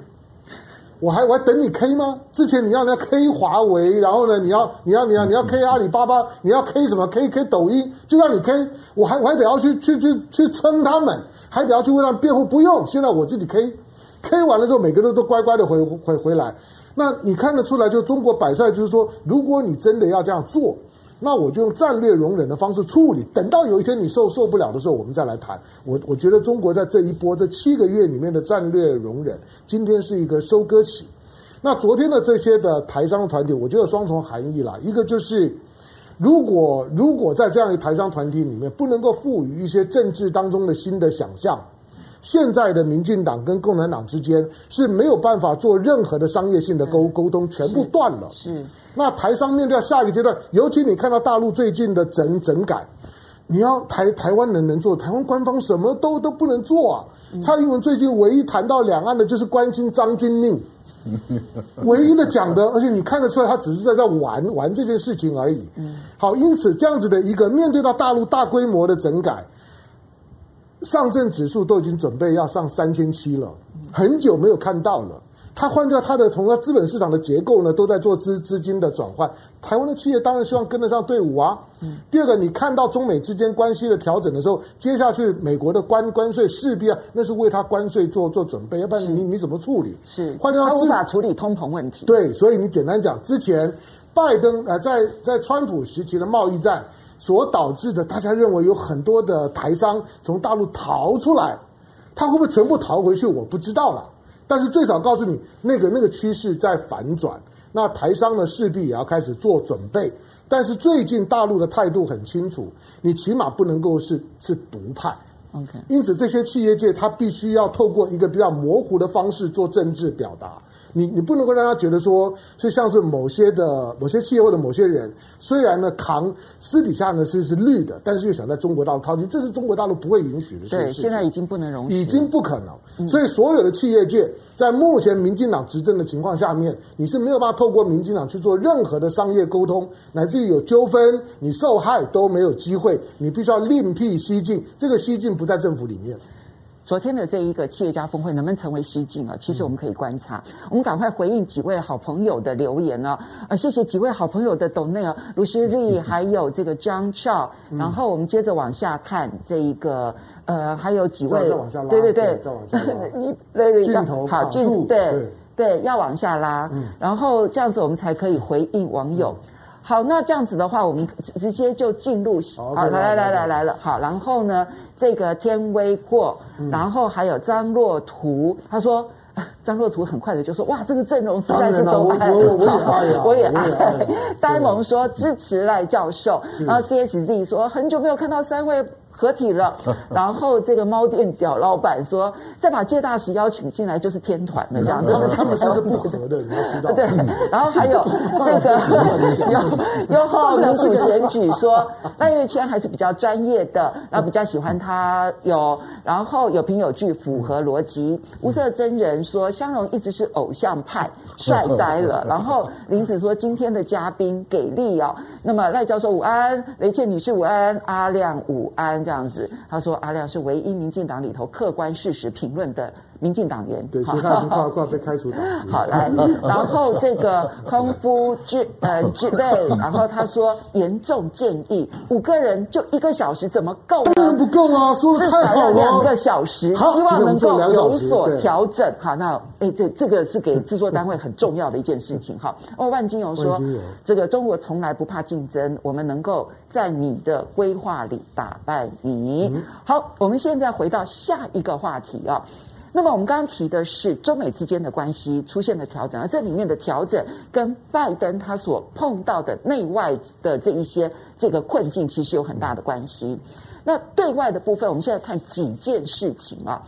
我还我还等你 K 吗？之前你要你要 K 华为，然后呢你要你要你要你要 K 阿里巴巴，你要 K 什么 K K 抖音，就让你 K，我还我还得要去去去去撑他们，还得要去为他们辩护，不用，现在我自己 K，K 完了之后每个人都乖乖的回回回来。那你看得出来，就中国百帅就是说，如果你真的要这样做，那我就用战略容忍的方式处理。等到有一天你受受不了的时候，我们再来谈。我我觉得中国在这一波这七个月里面的战略容忍，今天是一个收割期。那昨天的这些的台商团体，我觉得双重含义啦。一个就是，如果如果在这样一台商团体里面不能够赋予一些政治当中的新的想象。现在的民进党跟共产党之间是没有办法做任何的商业性的沟沟通，全部断了。是，那台商面对下一个阶段，尤其你看到大陆最近的整整改，你要台台湾人能做，台湾官方什么都都不能做啊。蔡英文最近唯一谈到两岸的就是关心张军命，唯一的讲的，而且你看得出来，他只是在在玩玩这件事情而已。好，因此这样子的一个面对到大陆大规模的整改。上证指数都已经准备要上三千七了，很久没有看到了。它换掉它的从它资本市场的结构呢，都在做资资金的转换。台湾的企业当然希望跟得上队伍啊。嗯、第二个，你看到中美之间关系的调整的时候，接下去美国的关关税势必啊，那是为它关税做做准备，要不然你你怎么处理？是换掉它无法处理通膨问题。对，所以你简单讲，之前拜登呃在在川普时期的贸易战所导致的，大家认为有很多的台商从大陆逃出来，他会不会全部逃回去？我不知道了。但是最少告诉你，那个那个趋势在反转，那台商呢势必也要开始做准备。但是最近大陆的态度很清楚，你起码不能够是是独派。OK，因此这些企业界他必须要透过一个比较模糊的方式做政治表达。你你不能够让他觉得说是像是某些的某些企业或者某些人，虽然呢扛私底下呢是是绿的，但是又想在中国大陆掏金，这是中国大陆不会允许的事情。对，现在已经不能容许，已经不可能。所以所有的企业界在目前民进党执政的情况下面，你是没有办法透过民进党去做任何的商业沟通，乃至于有纠纷，你受害都没有机会。你必须要另辟蹊径，这个蹊径不在政府里面。昨天的这一个企业家峰会能不能成为蹊径啊？其实我们可以观察。我们赶快回应几位好朋友的留言呢、啊？呃，谢谢几位好朋友的 donate，卢西丽还有这个 John Chow。然后我们接着往下看这一个呃，还有几位，对对对，再往下拉，你 very 镜头好镜对对，对要往下拉，嗯、然后这样子我们才可以回应网友。嗯、好，那这样子的话，我们直接就进入好，来来来来来了，好，然后呢？这个天威过，然后还有张若图，他说 张若图很快的就说哇，这个阵容实在是都 爱，我我也爱，我也爱。呆萌说支持赖教授，然后 C H Z 说很久没有看到三位。合体了，然后这个猫店屌老板说，再把介大使邀请进来就是天团了，这样子是 他们说是不合的，你要知道。对，然后还有这个优优厚民主选举说，赖月谦还是比较专业的，然后比较喜欢他有，然后有凭有据，符合逻辑。无色真人说，香龙一直是偶像派，帅呆了。然后林子说，今天的嘉宾给力哦。那么赖教授午安，雷倩女士午安，阿亮午安。这样子，他说阿亮是唯一民进党里头客观事实评论的民进党员。对，所以他已经 快快被开除党籍。好来，然后这个空夫之呃之类，然后他说严重建议五个人就一个小时怎么够呢？当然不够啊，说的太好了。两个小时，希望能够有所调整。好，那哎，这这个是给制作单位很重要的一件事情。哈，哦，万金油说，这个中国从来不怕竞争，我们能够在你的规划里打败。你好，我们现在回到下一个话题啊。那么我们刚刚提的是中美之间的关系出现了调整，而这里面的调整跟拜登他所碰到的内外的这一些这个困境其实有很大的关系。那对外的部分，我们现在看几件事情啊。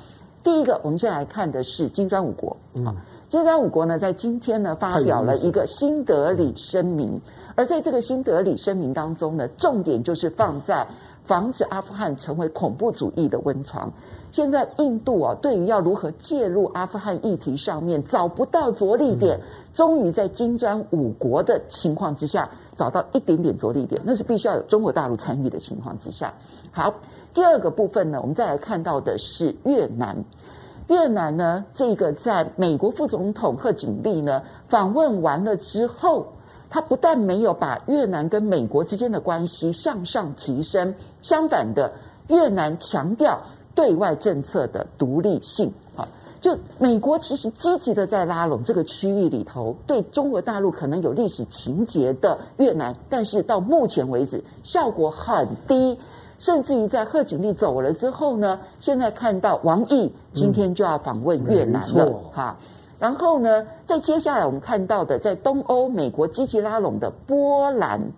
第一个，我们现在来看的是金砖五国啊。金砖五国呢，在今天呢发表了一个新德里声明，而在这个新德里声明当中呢，重点就是放在。防止阿富汗成为恐怖主义的温床。现在印度啊，对于要如何介入阿富汗议题上面找不到着力点，终于在金砖五国的情况之下找到一点点着力点，那是必须要有中国大陆参与的情况之下。好，第二个部分呢，我们再来看到的是越南。越南呢，这个在美国副总统贺锦丽呢访问完了之后。他不但没有把越南跟美国之间的关系向上提升，相反的，越南强调对外政策的独立性。啊，就美国其实积极的在拉拢这个区域里头对中国大陆可能有历史情结的越南，但是到目前为止效果很低，甚至于在贺锦丽走了之后呢，现在看到王毅今天就要访问越南了，哈。然后呢，在接下来我们看到的，在东欧美国积极拉拢的波兰，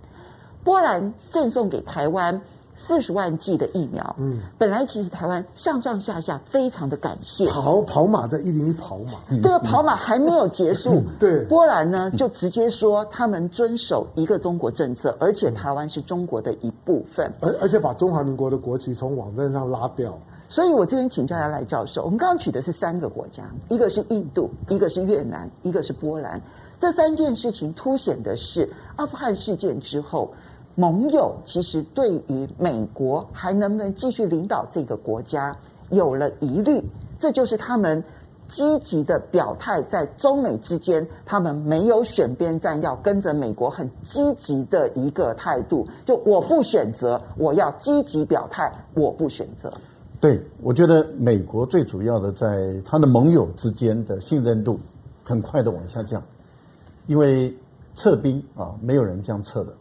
波兰赠送给台湾四十万剂的疫苗。嗯，本来其实台湾上上下下非常的感谢。跑跑马在一零一跑马，这个跑马还没有结束。嗯、对，波兰呢就直接说他们遵守一个中国政策，而且台湾是中国的一部分。而而且把中华民国的国旗从网站上拉掉。所以我这边请教一下赖教授，我们刚刚举的是三个国家，一个是印度，一个是越南，一个是波兰。这三件事情凸显的是阿富汗事件之后，盟友其实对于美国还能不能继续领导这个国家有了疑虑，这就是他们积极的表态，在中美之间，他们没有选边站，要跟着美国很积极的一个态度。就我不选择，我要积极表态，我不选择。对，我觉得美国最主要的在他的盟友之间的信任度很快的往下降，因为撤兵啊，没有人这样撤的。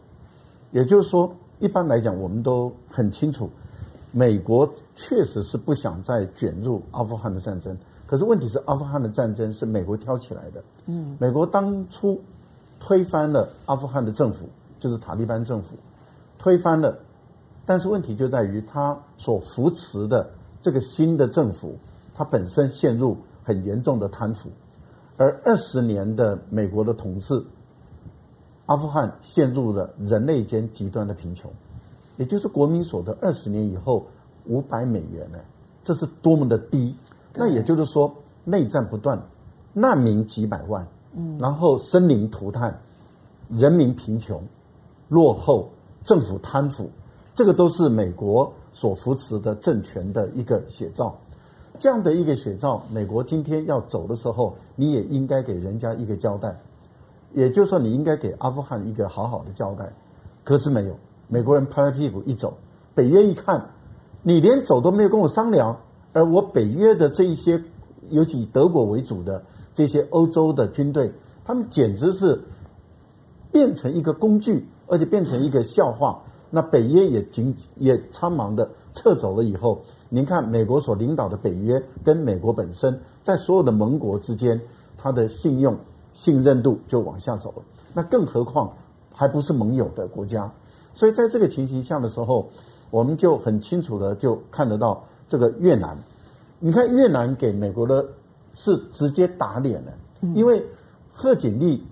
也就是说，一般来讲，我们都很清楚。美国确实是不想再卷入阿富汗的战争，可是问题是，阿富汗的战争是美国挑起来的。嗯，美国当初推翻了阿富汗的政府，就是塔利班政府，推翻了，但是问题就在于他所扶持的这个新的政府，它本身陷入很严重的贪腐，而二十年的美国的统治，阿富汗陷入了人类间极端的贫穷。也就是国民所得二十年以后五百美元呢，这是多么的低。那也就是说，内战不断，难民几百万，嗯，然后生灵涂炭，人民贫穷、落后，政府贪腐，这个都是美国所扶持的政权的一个写照。这样的一个写照，美国今天要走的时候，你也应该给人家一个交代。也就是说，你应该给阿富汗一个好好的交代。可是没有。美国人拍拍屁股一走，北约一看，你连走都没有跟我商量，而我北约的这一些，尤其以德国为主的这些欧洲的军队，他们简直是变成一个工具，而且变成一个笑话。那北约也紧也苍忙的撤走了以后，您看美国所领导的北约跟美国本身在所有的盟国之间，它的信用信任度就往下走了。那更何况还不是盟友的国家。所以在这个情形下的时候，我们就很清楚的就看得到这个越南。你看越南给美国的是直接打脸了，因为贺锦丽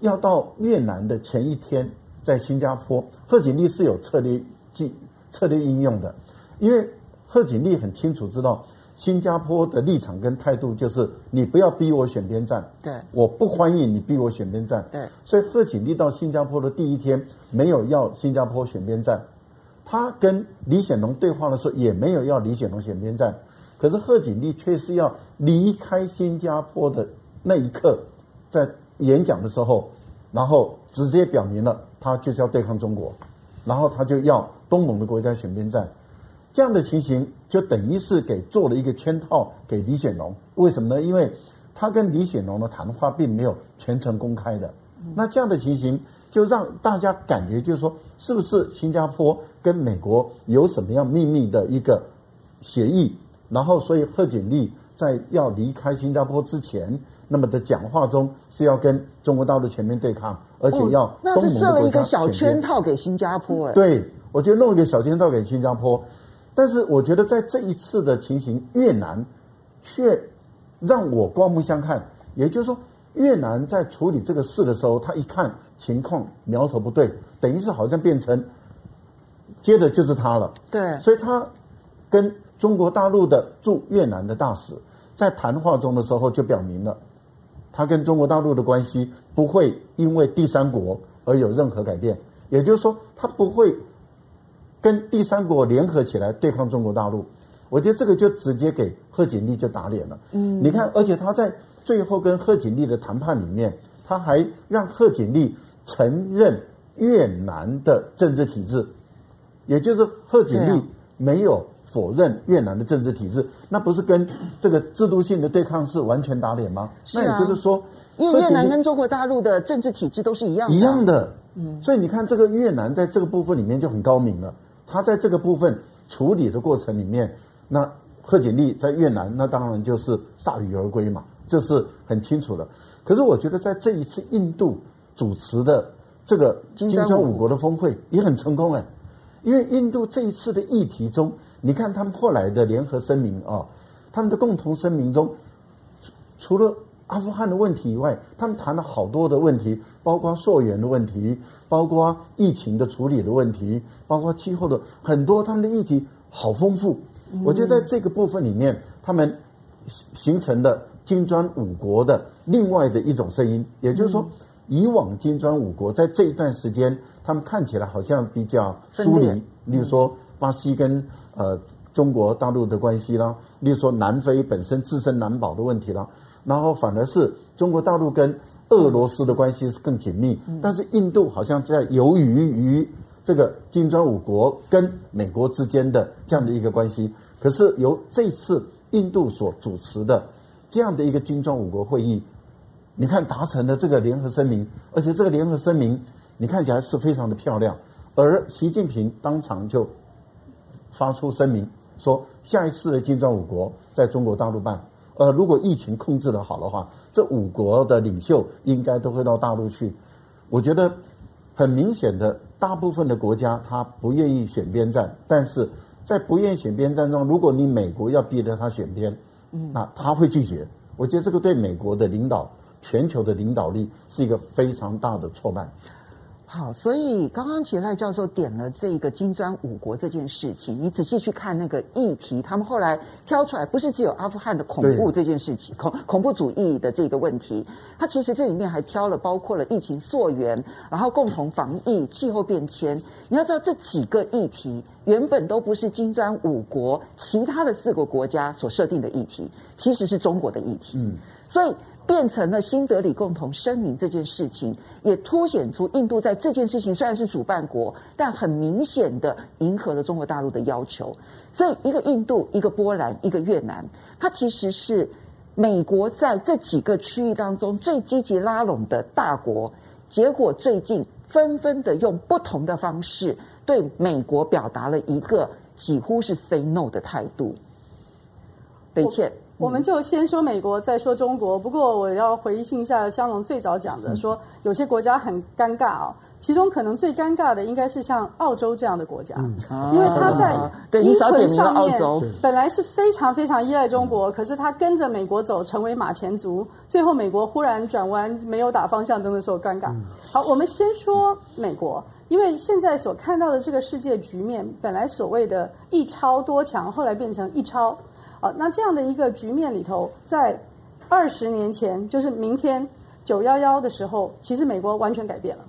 要到越南的前一天，在新加坡，贺锦丽是有策略计策略应用的，因为贺锦丽很清楚知道新加坡的立场跟态度就是你不要逼我选边站，对，我不欢迎你逼我选边站，对，所以贺锦丽到新加坡的第一天没有要新加坡选边站，他跟李显龙对话的时候也没有要李显龙选边站，可是贺锦丽却是要离开新加坡的那一刻，在演讲的时候，然后直接表明了他就是要对抗中国，然后他就要东盟的国家选边站。这样的情形就等于是给做了一个圈套给李显龙，为什么呢？因为他跟李显龙的谈话并没有全程公开的。那这样的情形就让大家感觉就是说，是不是新加坡跟美国有什么样秘密的一个协议？然后，所以贺锦丽在要离开新加坡之前，那么的讲话中是要跟中国大陆全面对抗，而且要那是设了一个小圈套给新加坡。哎，对，我觉得弄一个小圈套给新加坡。但是我觉得在这一次的情形，越南却让我刮目相看。也就是说，越南在处理这个事的时候，他一看情况苗头不对，等于是好像变成接着就是他了。对，所以他跟中国大陆的驻越南的大使在谈话中的时候就表明了，他跟中国大陆的关系不会因为第三国而有任何改变。也就是说，他不会。跟第三国联合起来对抗中国大陆，我觉得这个就直接给贺锦丽就打脸了。嗯，你看，而且他在最后跟贺锦丽的谈判里面，他还让贺锦丽承认越南的政治体制，也就是贺锦丽没有否认越南的政治体制，啊、那不是跟这个制度性的对抗是完全打脸吗？是啊、那也就是说，因为越南跟中国大陆的政治体制都是一样的，一样的。嗯，所以你看，这个越南在这个部分里面就很高明了。他在这个部分处理的过程里面，那贺锦丽在越南，那当然就是铩羽而归嘛，这是很清楚的。可是我觉得在这一次印度主持的这个金砖五国的峰会也很成功哎，因为印度这一次的议题中，你看他们后来的联合声明啊，他们的共同声明中，除了阿富汗的问题以外，他们谈了好多的问题，包括溯源的问题，包括疫情的处理的问题，包括气候的很多，他们的议题好丰富。我觉得在这个部分里面，他们形成的金砖五国的另外的一种声音，也就是说，以往金砖五国在这一段时间，他们看起来好像比较疏离，例如说巴西跟呃中国大陆的关系啦，例如说南非本身自身难保的问题啦，然后反而是中国大陆跟俄罗斯的关系是更紧密，但是印度好像在由于于这个金砖五国跟美国之间的这样的一个关系，可是由这次印度所主持的这样的一个金砖五国会议，你看达成了这个联合声明，而且这个联合声明你看起来是非常的漂亮，而习近平当场就发出声明说，下一次的金砖五国在中国大陆办。呃，如果疫情控制得好的话，这五国的领袖应该都会到大陆去。我觉得很明显的，大部分的国家他不愿意选边站，但是在不愿意选边站中，如果你美国要逼着他选边，嗯，那他会拒绝。我觉得这个对美国的领导、全球的领导力是一个非常大的挫败。好，所以刚刚其实赖教授点了这个金砖五国这件事情，你仔细去看那个议题，他们后来挑出来，不是只有阿富汗的恐怖这件事情，恐恐怖主义的这个问题，它其实这里面还挑了包括了疫情溯源，然后共同防疫、气候变迁。你要知道这几个议题原本都不是金砖五国其他的四个国家所设定的议题，其实是中国的议题。嗯，所以。变成了新德里共同声明这件事情，也凸显出印度在这件事情虽然是主办国，但很明显的迎合了中国大陆的要求。所以，一个印度，一个波兰，一个越南，它其实是美国在这几个区域当中最积极拉拢的大国。结果最近纷纷的用不同的方式对美国表达了一个几乎是 say no 的态度。北切。我们就先说美国，再说中国。不过我要回应一下香龙最早讲的，说有些国家很尴尬哦。其中可能最尴尬的应该是像澳洲这样的国家，因为它在依存上面本来是非常非常依赖中国，可是它跟着美国走，成为马前卒。最后美国忽然转弯，没有打方向灯的时候尴尬。好，我们先说美国，因为现在所看到的这个世界局面，本来所谓的一超多强，后来变成一超。好，那这样的一个局面里头，在二十年前，就是明天九幺幺的时候，其实美国完全改变了，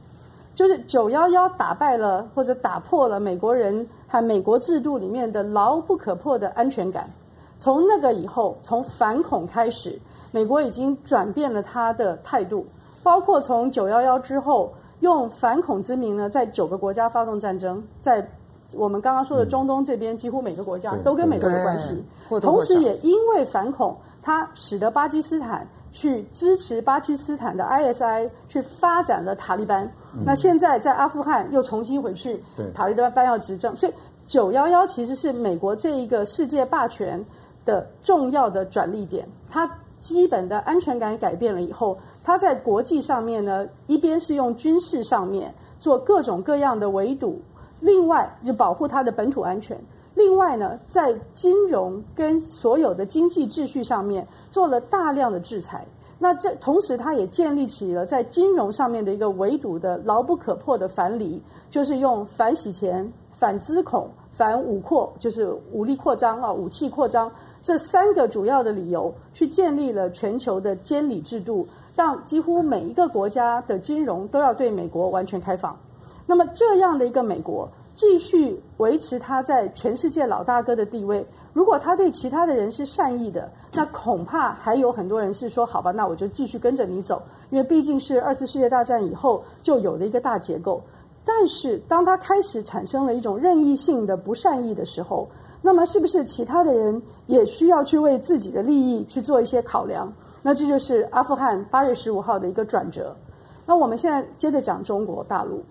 就是九幺幺打败了或者打破了美国人和美国制度里面的牢不可破的安全感。从那个以后，从反恐开始，美国已经转变了他的态度，包括从九幺幺之后，用反恐之名呢，在九个国家发动战争，在。我们刚刚说的中东这边，几乎每个国家都跟美国有关系。同时，也因为反恐，它使得巴基斯坦去支持巴基斯坦的 ISI 去发展了塔利班。那现在在阿富汗又重新回去，塔利班要执政。所以九幺幺其实是美国这一个世界霸权的重要的转捩点。它基本的安全感改变了以后，它在国际上面呢，一边是用军事上面做各种各样的围堵。另外，就保护它的本土安全。另外呢，在金融跟所有的经济秩序上面做了大量的制裁。那这同时，它也建立起了在金融上面的一个围堵的牢不可破的樊篱，就是用反洗钱、反资恐、反武扩，就是武力扩张啊，武器扩张这三个主要的理由，去建立了全球的监理制度，让几乎每一个国家的金融都要对美国完全开放。那么这样的一个美国继续维持他在全世界老大哥的地位，如果他对其他的人是善意的，那恐怕还有很多人是说：好吧，那我就继续跟着你走，因为毕竟是二次世界大战以后就有的一个大结构。但是当他开始产生了一种任意性的不善意的时候，那么是不是其他的人也需要去为自己的利益去做一些考量？那这就是阿富汗八月十五号的一个转折。那我们现在接着讲中国大陆。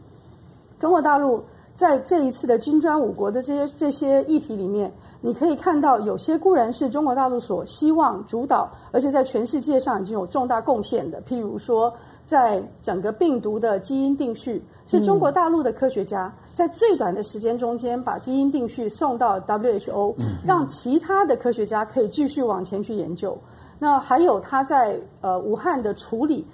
中国大陆在这一次的金砖五国的这些这些议题里面，你可以看到有些固然是中国大陆所希望主导，而且在全世界上已经有重大贡献的。譬如说，在整个病毒的基因定序，是中国大陆的科学家在最短的时间中间把基因定序送到 WHO，让其他的科学家可以继续往前去研究。那还有他在呃武汉的处理，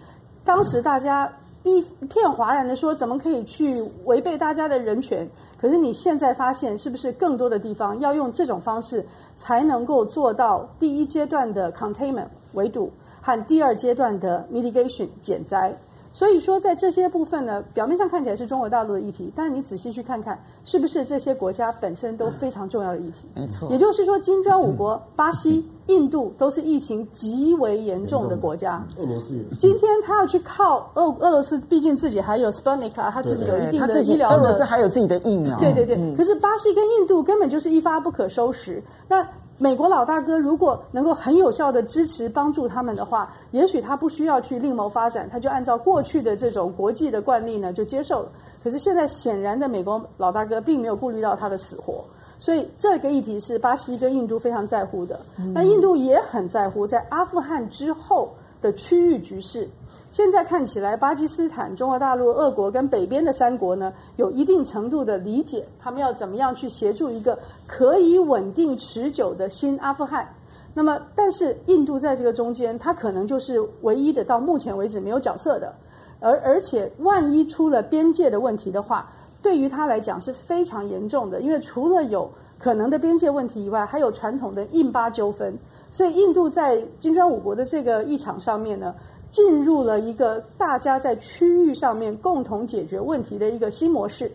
当时大家。一片哗然的说：“怎么可以去违背大家的人权？可是你现在发现，是不是更多的地方要用这种方式才能够做到第一阶段的 containment 围堵和第二阶段的 mitigation 减灾？所以说，在这些部分呢，表面上看起来是中国大陆的议题，但是你仔细去看看，是不是这些国家本身都非常重要的议题？没错。也就是说，金砖五国，巴西、印度都是疫情极为严重的国家。俄罗斯也。今天他要去靠俄俄罗斯，毕竟自己还有 Sputnik 啊，他自己有一定的医疗的。俄罗斯还有自己的疫苗。对对对。可是巴西跟印度根本就是一发不可收拾。那。美国老大哥如果能够很有效的支持帮助他们的话，也许他不需要去另谋发展，他就按照过去的这种国际的惯例呢就接受了。可是现在显然的，美国老大哥并没有顾虑到他的死活，所以这个议题是巴西跟印度非常在乎的。那印度也很在乎在阿富汗之后的区域局势。现在看起来，巴基斯坦、中国大陆、俄国跟北边的三国呢，有一定程度的理解，他们要怎么样去协助一个可以稳定持久的新阿富汗。那么，但是印度在这个中间，它可能就是唯一的到目前为止没有角色的。而而且，万一出了边界的问题的话，对于他来讲是非常严重的，因为除了有可能的边界问题以外，还有传统的印巴纠纷。所以，印度在金砖五国的这个议场上面呢，进入了一个大家在区域上面共同解决问题的一个新模式，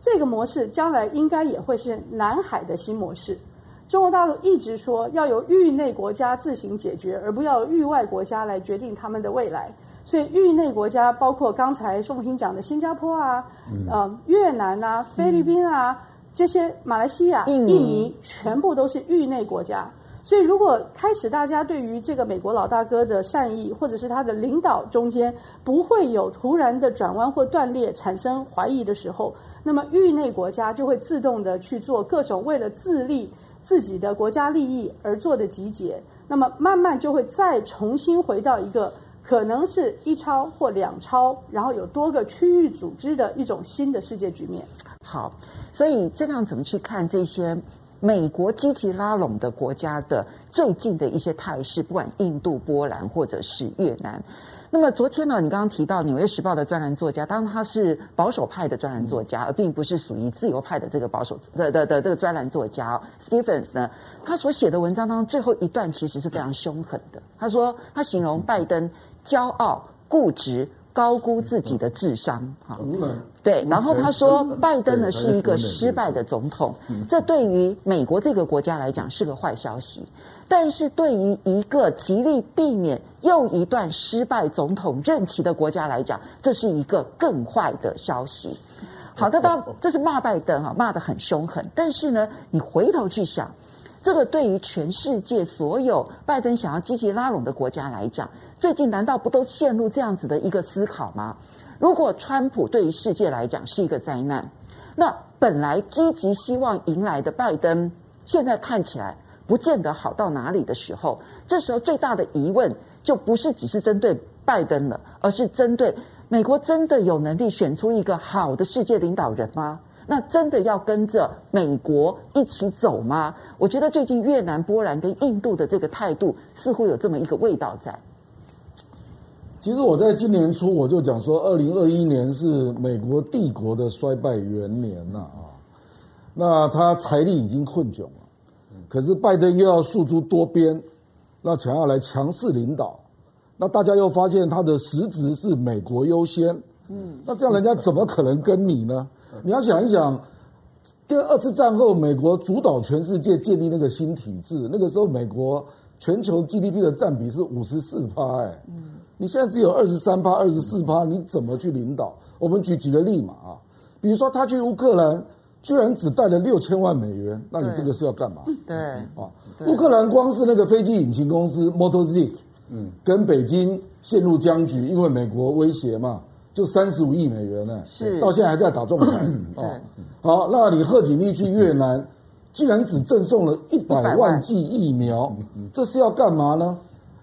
这个模式将来应该也会是南海的新模式。中国大陆一直说要由域内国家自行解决，而不要域外国家来决定他们的未来。所以域内国家包括刚才宋清讲的新加坡啊、呃越南啊、菲律宾啊这些，马来西亚、印尼全部都是域内国家。所以，如果开始大家对于这个美国老大哥的善意，或者是他的领导中间不会有突然的转弯或断裂，产生怀疑的时候，那么域内国家就会自动的去做各种为了自立自己的国家利益而做的集结，那么慢慢就会再重新回到一个可能是一超或两超，然后有多个区域组织的一种新的世界局面。好，所以这样怎么去看这些？美国积极拉拢的国家的最近的一些态势，不管印度、波兰或者是越南。那么昨天呢，你刚刚提到《纽约时报》的专栏作家，当然他是保守派的专栏作家，而并不是属于自由派的这个保守的的的这个专栏作家 Stephens 呢，他所写的文章当中最后一段其实是非常凶狠的。他说他形容拜登骄傲、固执。高估自己的智商，哈，对。然后他说，拜登呢是一个失败的总统，这对于美国这个国家来讲是个坏消息，但是对于一个极力避免又一段失败总统任期的国家来讲，这是一个更坏的消息。好的，当然这是骂拜登哈，骂得很凶狠。但是呢，你回头去想。这个对于全世界所有拜登想要积极拉拢的国家来讲，最近难道不都陷入这样子的一个思考吗？如果川普对于世界来讲是一个灾难，那本来积极希望迎来的拜登，现在看起来不见得好到哪里的时候，这时候最大的疑问就不是只是针对拜登了，而是针对美国真的有能力选出一个好的世界领导人吗？那真的要跟着美国一起走吗？我觉得最近越南、波兰跟印度的这个态度似乎有这么一个味道在。其实我在今年初我就讲说，二零二一年是美国帝国的衰败元年呐啊，那他财力已经困窘了，可是拜登又要诉诸多边，那想要来强势领导，那大家又发现他的实质是美国优先，嗯，那这样人家怎么可能跟你呢？你要想一想，第二次战后，美国主导全世界建立那个新体制，那个时候美国全球 GDP 的占比是五十四趴，哎，你现在只有二十三趴、二十四趴，你怎么去领导？我们举几个例嘛啊，比如说他去乌克兰，居然只带了六千万美元，那你这个是要干嘛？对啊，乌克兰光是那个飞机引擎公司 Motozik，嗯，跟北京陷入僵局，因为美国威胁嘛。就三十五亿美元呢，是。到现在还在打仲裁哦。好，那你贺锦丽去越南，居然只赠送了一百万剂疫苗，这是要干嘛呢？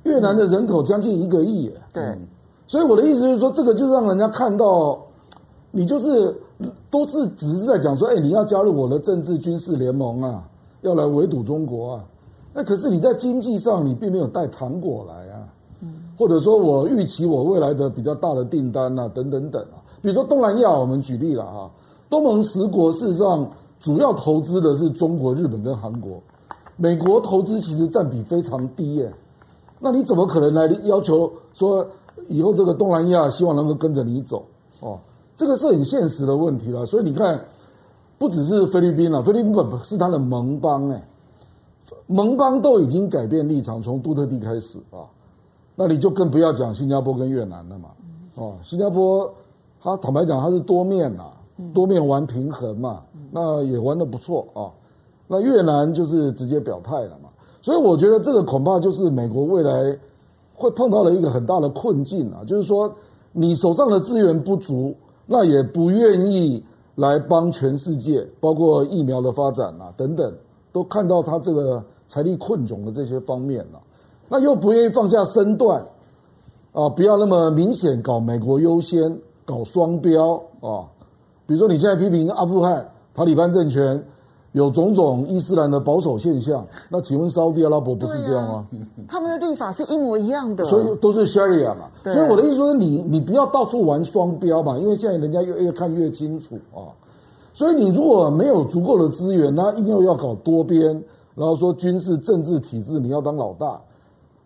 越南的人口将近一个亿，对，所以我的意思是说，这个就让人家看到，你就是都是只是在讲说，哎，你要加入我的政治军事联盟啊，要来围堵中国啊，那可是你在经济上你并没有带糖果来。啊。或者说我预期我未来的比较大的订单啊，等等等啊，比如说东南亚，我们举例了哈，东盟十国事实上主要投资的是中国、日本跟韩国，美国投资其实占比非常低耶，那你怎么可能来要求说以后这个东南亚希望能够跟着你走？哦，这个是很现实的问题了。所以你看，不只是菲律宾了，菲律宾本是他的盟邦哎，盟邦都已经改变立场，从杜特地开始啊，那你就更不要讲新加坡跟越南了嘛。哦，新加坡他坦白讲他是多面呐，多面玩平衡嘛，那也玩得不错啊。那越南就是直接表态了嘛，所以我觉得这个恐怕就是美国未来会碰到了一个很大的困境啊，就是说你手上的资源不足，那也不愿意来帮全世界，包括疫苗的发展啊等等，都看到他这个财力困窘的这些方面了，那又不愿意放下身段啊，不要那么明显搞美国优先，搞双标啊，比如说你现在批评阿富汗塔利班政权。有种种伊斯兰的保守现象，那请问沙乌地阿拉伯不是这样吗？啊？他们的立法是一模一样的，所以都是 Sharia 嘛。所以我的意思说你，你你不要到处玩双标嘛，因为现在人家越越看越清楚啊。所以你如果没有足够的资源，那硬要要搞多边，然后说军事政治体制你要当老大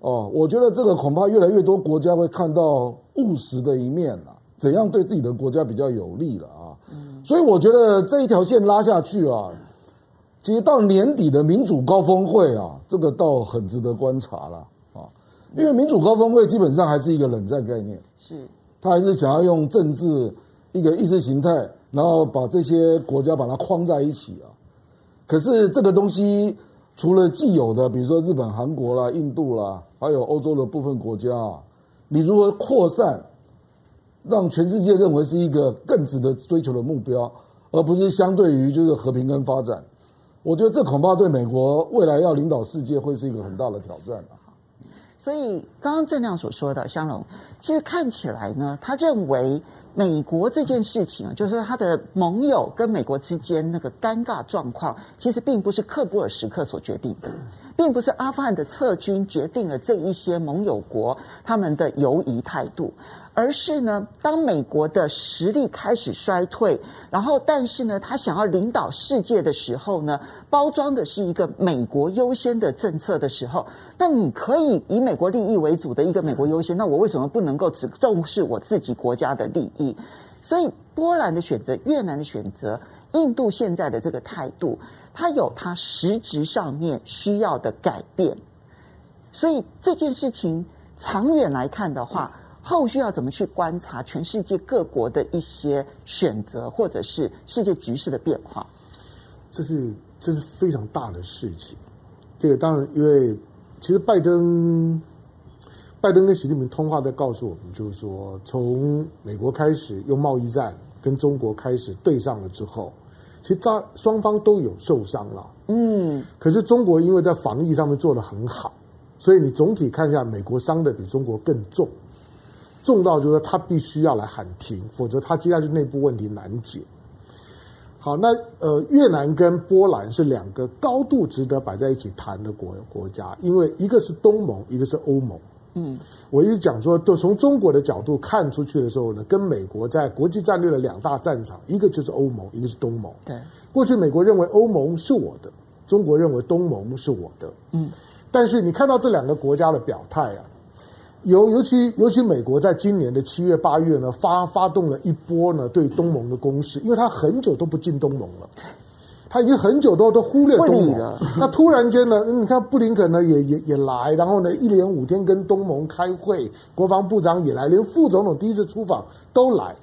哦，我觉得这个恐怕越来越多国家会看到务实的一面了，怎样对自己的国家比较有利了啊？嗯所以我觉得这一条线拉下去啊。其实到年底的民主高峰会啊，这个倒很值得观察了啊，因为民主高峰会基本上还是一个冷战概念，是，他还是想要用政治一个意识形态，然后把这些国家把它框在一起啊。可是这个东西除了既有的，比如说日本、韩国啦、印度啦，还有欧洲的部分国家啊，你如何扩散，让全世界认为是一个更值得追求的目标，而不是相对于就是和平跟发展。我觉得这恐怕对美国未来要领导世界会是一个很大的挑战。所以刚刚郑亮所说的香龙，其实看起来呢，他认为美国这件事情啊，就是他的盟友跟美国之间那个尴尬状况，其实并不是克布尔时刻所决定的，并不是阿富汗的撤军决定了这一些盟友国他们的犹疑态度。而是呢，当美国的实力开始衰退，然后但是呢，他想要领导世界的时候呢，包装的是一个美国优先的政策的时候，那你可以以美国利益为主的一个美国优先，那我为什么不能够只重视我自己国家的利益？所以波兰的选择、越南的选择、印度现在的这个态度，它有它实质上面需要的改变。所以这件事情长远来看的话，后续要怎么去观察全世界各国的一些选择，或者是世界局势的变化？这是这是非常大的事情。这个当然，因为其实拜登拜登跟习近平通话在告诉我们，就是说从美国开始用贸易战跟中国开始对上了之后，其实他双方都有受伤了。嗯，可是中国因为在防疫上面做得很好，所以你总体看一下，美国伤的比中国更重。重到就是说他必须要来喊停，否则他接下去内部问题难解。好，那呃，越南跟波兰是两个高度值得摆在一起谈的国国家，因为一个是东盟，一个是欧盟。嗯，我一直讲说，就从中国的角度看出去的时候呢，跟美国在国际战略的两大战场，一个就是欧盟，一个是东盟。对，过去美国认为欧盟是我的，中国认为东盟是我的。嗯，但是你看到这两个国家的表态啊。尤尤其尤其美国在今年的七月八月呢，发发动了一波呢对东盟的攻势，因为他很久都不进东盟了，他已经很久都都忽略东盟了。那突然间呢，你看布林肯呢也也也来，然后呢一连五天跟东盟开会，国防部长也来，连副总统第一次出访都来。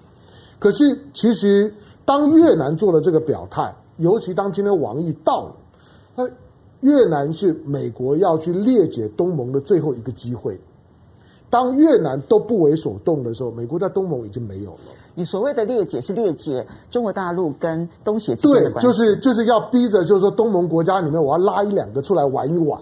可是其实当越南做了这个表态，尤其当今天王毅到了，那越南是美国要去裂解东盟的最后一个机会。当越南都不为所动的时候，美国在东盟已经没有了。你所谓的裂解是裂解中国大陆跟东协之间的关系，对，就是就是要逼着，就是说东盟国家里面，我要拉一两个出来玩一玩，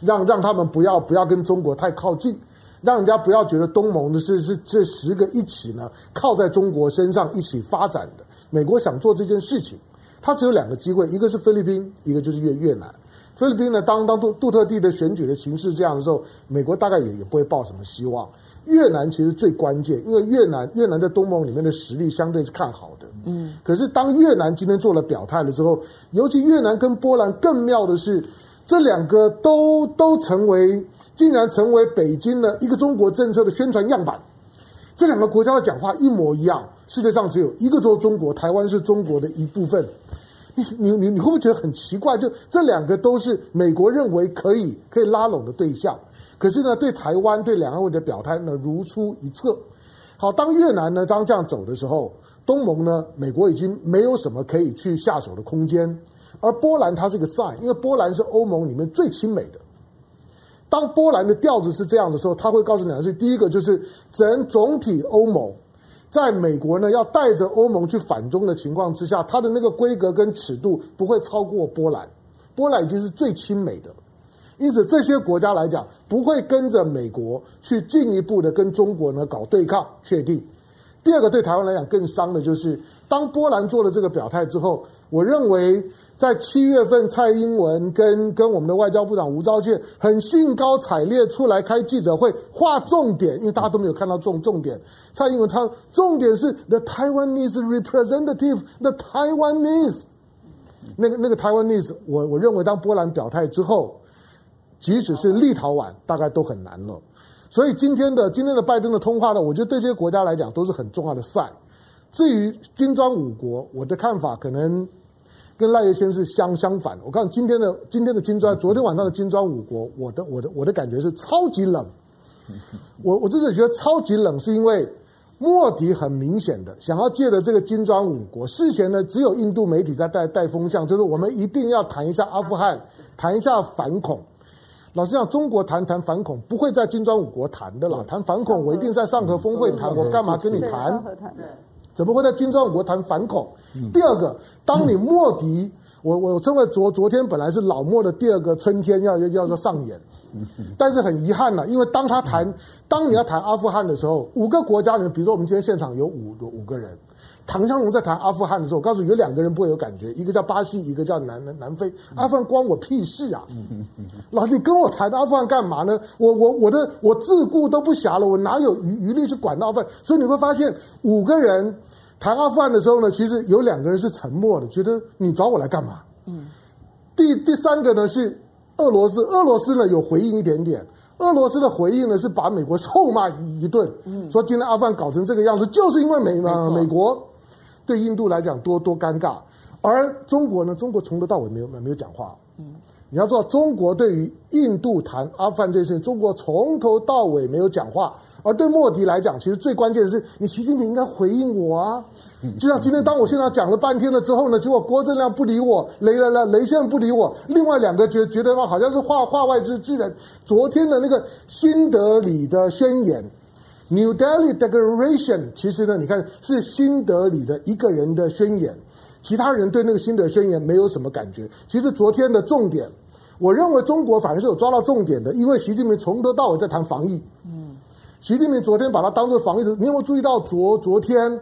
让让他们不要不要跟中国太靠近，让人家不要觉得东盟的是是这十个一起呢靠在中国身上一起发展的。美国想做这件事情，它只有两个机会，一个是菲律宾，一个就是越越南。菲律宾呢，当当杜杜特地的选举的情势这样的时候，美国大概也也不会抱什么希望。越南其实最关键，因为越南越南在东盟里面的实力相对是看好的。嗯，可是当越南今天做了表态了之后，尤其越南跟波兰更妙的是，这两个都都成为竟然成为北京的一个中国政策的宣传样板。这两个国家的讲话一模一样。世界上只有一个说中国，台湾是中国的一部分。你你你你会不会觉得很奇怪？就这两个都是美国认为可以可以拉拢的对象，可是呢，对台湾对两岸问题的表态呢如出一辙。好，当越南呢当这样走的时候，东盟呢，美国已经没有什么可以去下手的空间。而波兰它是一个 sign，因为波兰是欧盟里面最亲美的。当波兰的调子是这样的时候，他会告诉两个是：第一个就是整总体欧盟。在美国呢，要带着欧盟去反中的情况之下，它的那个规格跟尺度不会超过波兰。波兰已经是最亲美的，因此这些国家来讲，不会跟着美国去进一步的跟中国呢搞对抗。确定。第二个对台湾来讲更伤的就是，当波兰做了这个表态之后，我认为。在七月份，蔡英文跟跟我们的外交部长吴钊燮很兴高采烈出来开记者会，划重点，因为大家都没有看到重重点。蔡英文他重点是 the Taiwanese representative，the Taiwanese，那个那个 Taiwanese，我我认为当波兰表态之后，即使是立陶宛，大概都很难了。所以今天的今天的拜登的通话呢，我觉得对这些国家来讲都是很重要的赛。至于金砖五国，我的看法可能。跟赖月先是相相反。我看今天的今天的金砖，昨天晚上的金砖五国，我的我的我的感觉是超级冷。我我真的觉得超级冷，是因为莫迪很明显的想要借着这个金砖五国，事前呢只有印度媒体在带带风向，就是我们一定要谈一下阿富汗，谈一下反恐。老实讲，中国谈谈反恐不会在金砖五国谈的啦，谈反恐我一定在上合峰会谈，我干嘛跟你谈？怎么会在金砖五国谈反恐？第二个，当你莫迪，我我称为昨昨天本来是老莫的第二个春天要要要做上演，但是很遗憾了，因为当他谈，当你要谈阿富汗的时候，五个国家里面，比如说我们今天现场有五个五个人。唐湘龙在谈阿富汗的时候，我告诉你，有两个人不会有感觉，一个叫巴西，一个叫南南南非。阿富汗关我屁事啊！老你跟我谈阿富汗干嘛呢？我我我的我自顾都不暇了，我哪有余余力去管阿富汗？所以你会发现，五个人谈阿富汗的时候呢，其实有两个人是沉默的，觉得你找我来干嘛？嗯。第第三个呢是俄罗斯，俄罗斯呢有回应一点点，俄罗斯的回应呢是把美国臭骂一一顿，说今天阿富汗搞成这个样子，就是因为美嘛美国。对印度来讲多多尴尬，而中国呢？中国从头到尾没有没有讲话。嗯，你要知道，中国对于印度谈阿富汗这件事情，中国从头到尾没有讲话。而对莫迪来讲，其实最关键的是，你习近平应该回应我啊！就像今天，当我现在讲了半天了之后呢，结果郭正亮不理我，雷来了，雷先生不理我，另外两个觉觉得好像是话话外之之人。昨天的那个新德里的宣言。New Delhi Declaration，其实呢，你看是新德里的一个人的宣言，其他人对那个新德宣言没有什么感觉。其实昨天的重点，我认为中国反而是有抓到重点的，因为习近平从头到尾在谈防疫。嗯，习近平昨天把它当做防疫的，你有没有注意到昨昨天，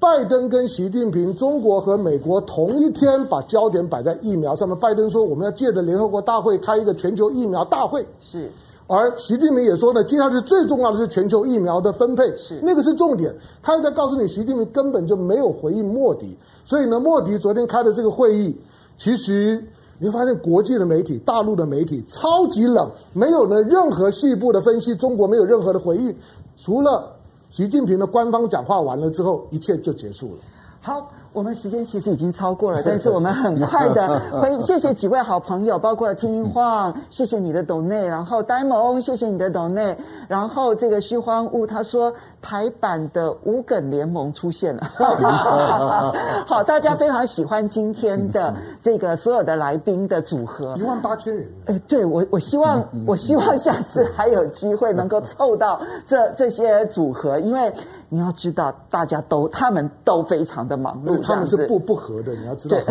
拜登跟习近平，中国和美国同一天把焦点摆在疫苗上面。拜登说我们要借着联合国大会开一个全球疫苗大会。是。而习近平也说呢，接下去最重要的是全球疫苗的分配，是那个是重点。他也在告诉你，习近平根本就没有回应莫迪。所以呢，莫迪昨天开的这个会议，其实你会发现国际的媒体、大陆的媒体超级冷，没有呢任何细部的分析，中国没有任何的回应，除了习近平的官方讲话完了之后，一切就结束了。好。我们时间其实已经超过了，但是我们很快的回应。谢谢几位好朋友，包括了听晃，谢谢你的董内，然后呆萌，谢谢你的董内，然后这个虚荒物他说台版的无梗联盟出现了，好，大家非常喜欢今天的这个所有的来宾的组合，一万八千人。哎，对我我希望我希望下次还有机会能够凑到这这些组合，因为你要知道大家都他们都非常的忙碌。他们是不不合的，你要知道。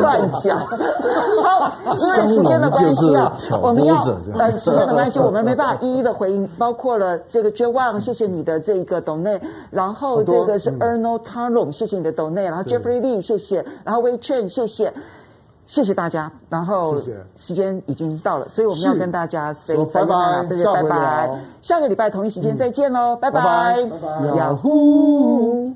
乱讲。好，因为时间的关系啊，我们要呃时间的关系，我们没办法一一的回应，包括了这个 Joan，谢谢你的这个抖内，然后这个是 Erno Tarlum，谢谢你的抖内，然后 Jeffrey Lee，谢谢，然后 Wei Chen，谢谢，谢谢大家，然后时间已经到了，所以我们要跟大家 say 拜拜，拜拜，下个礼拜同一时间再见喽，拜拜，拜拜，Yahoo。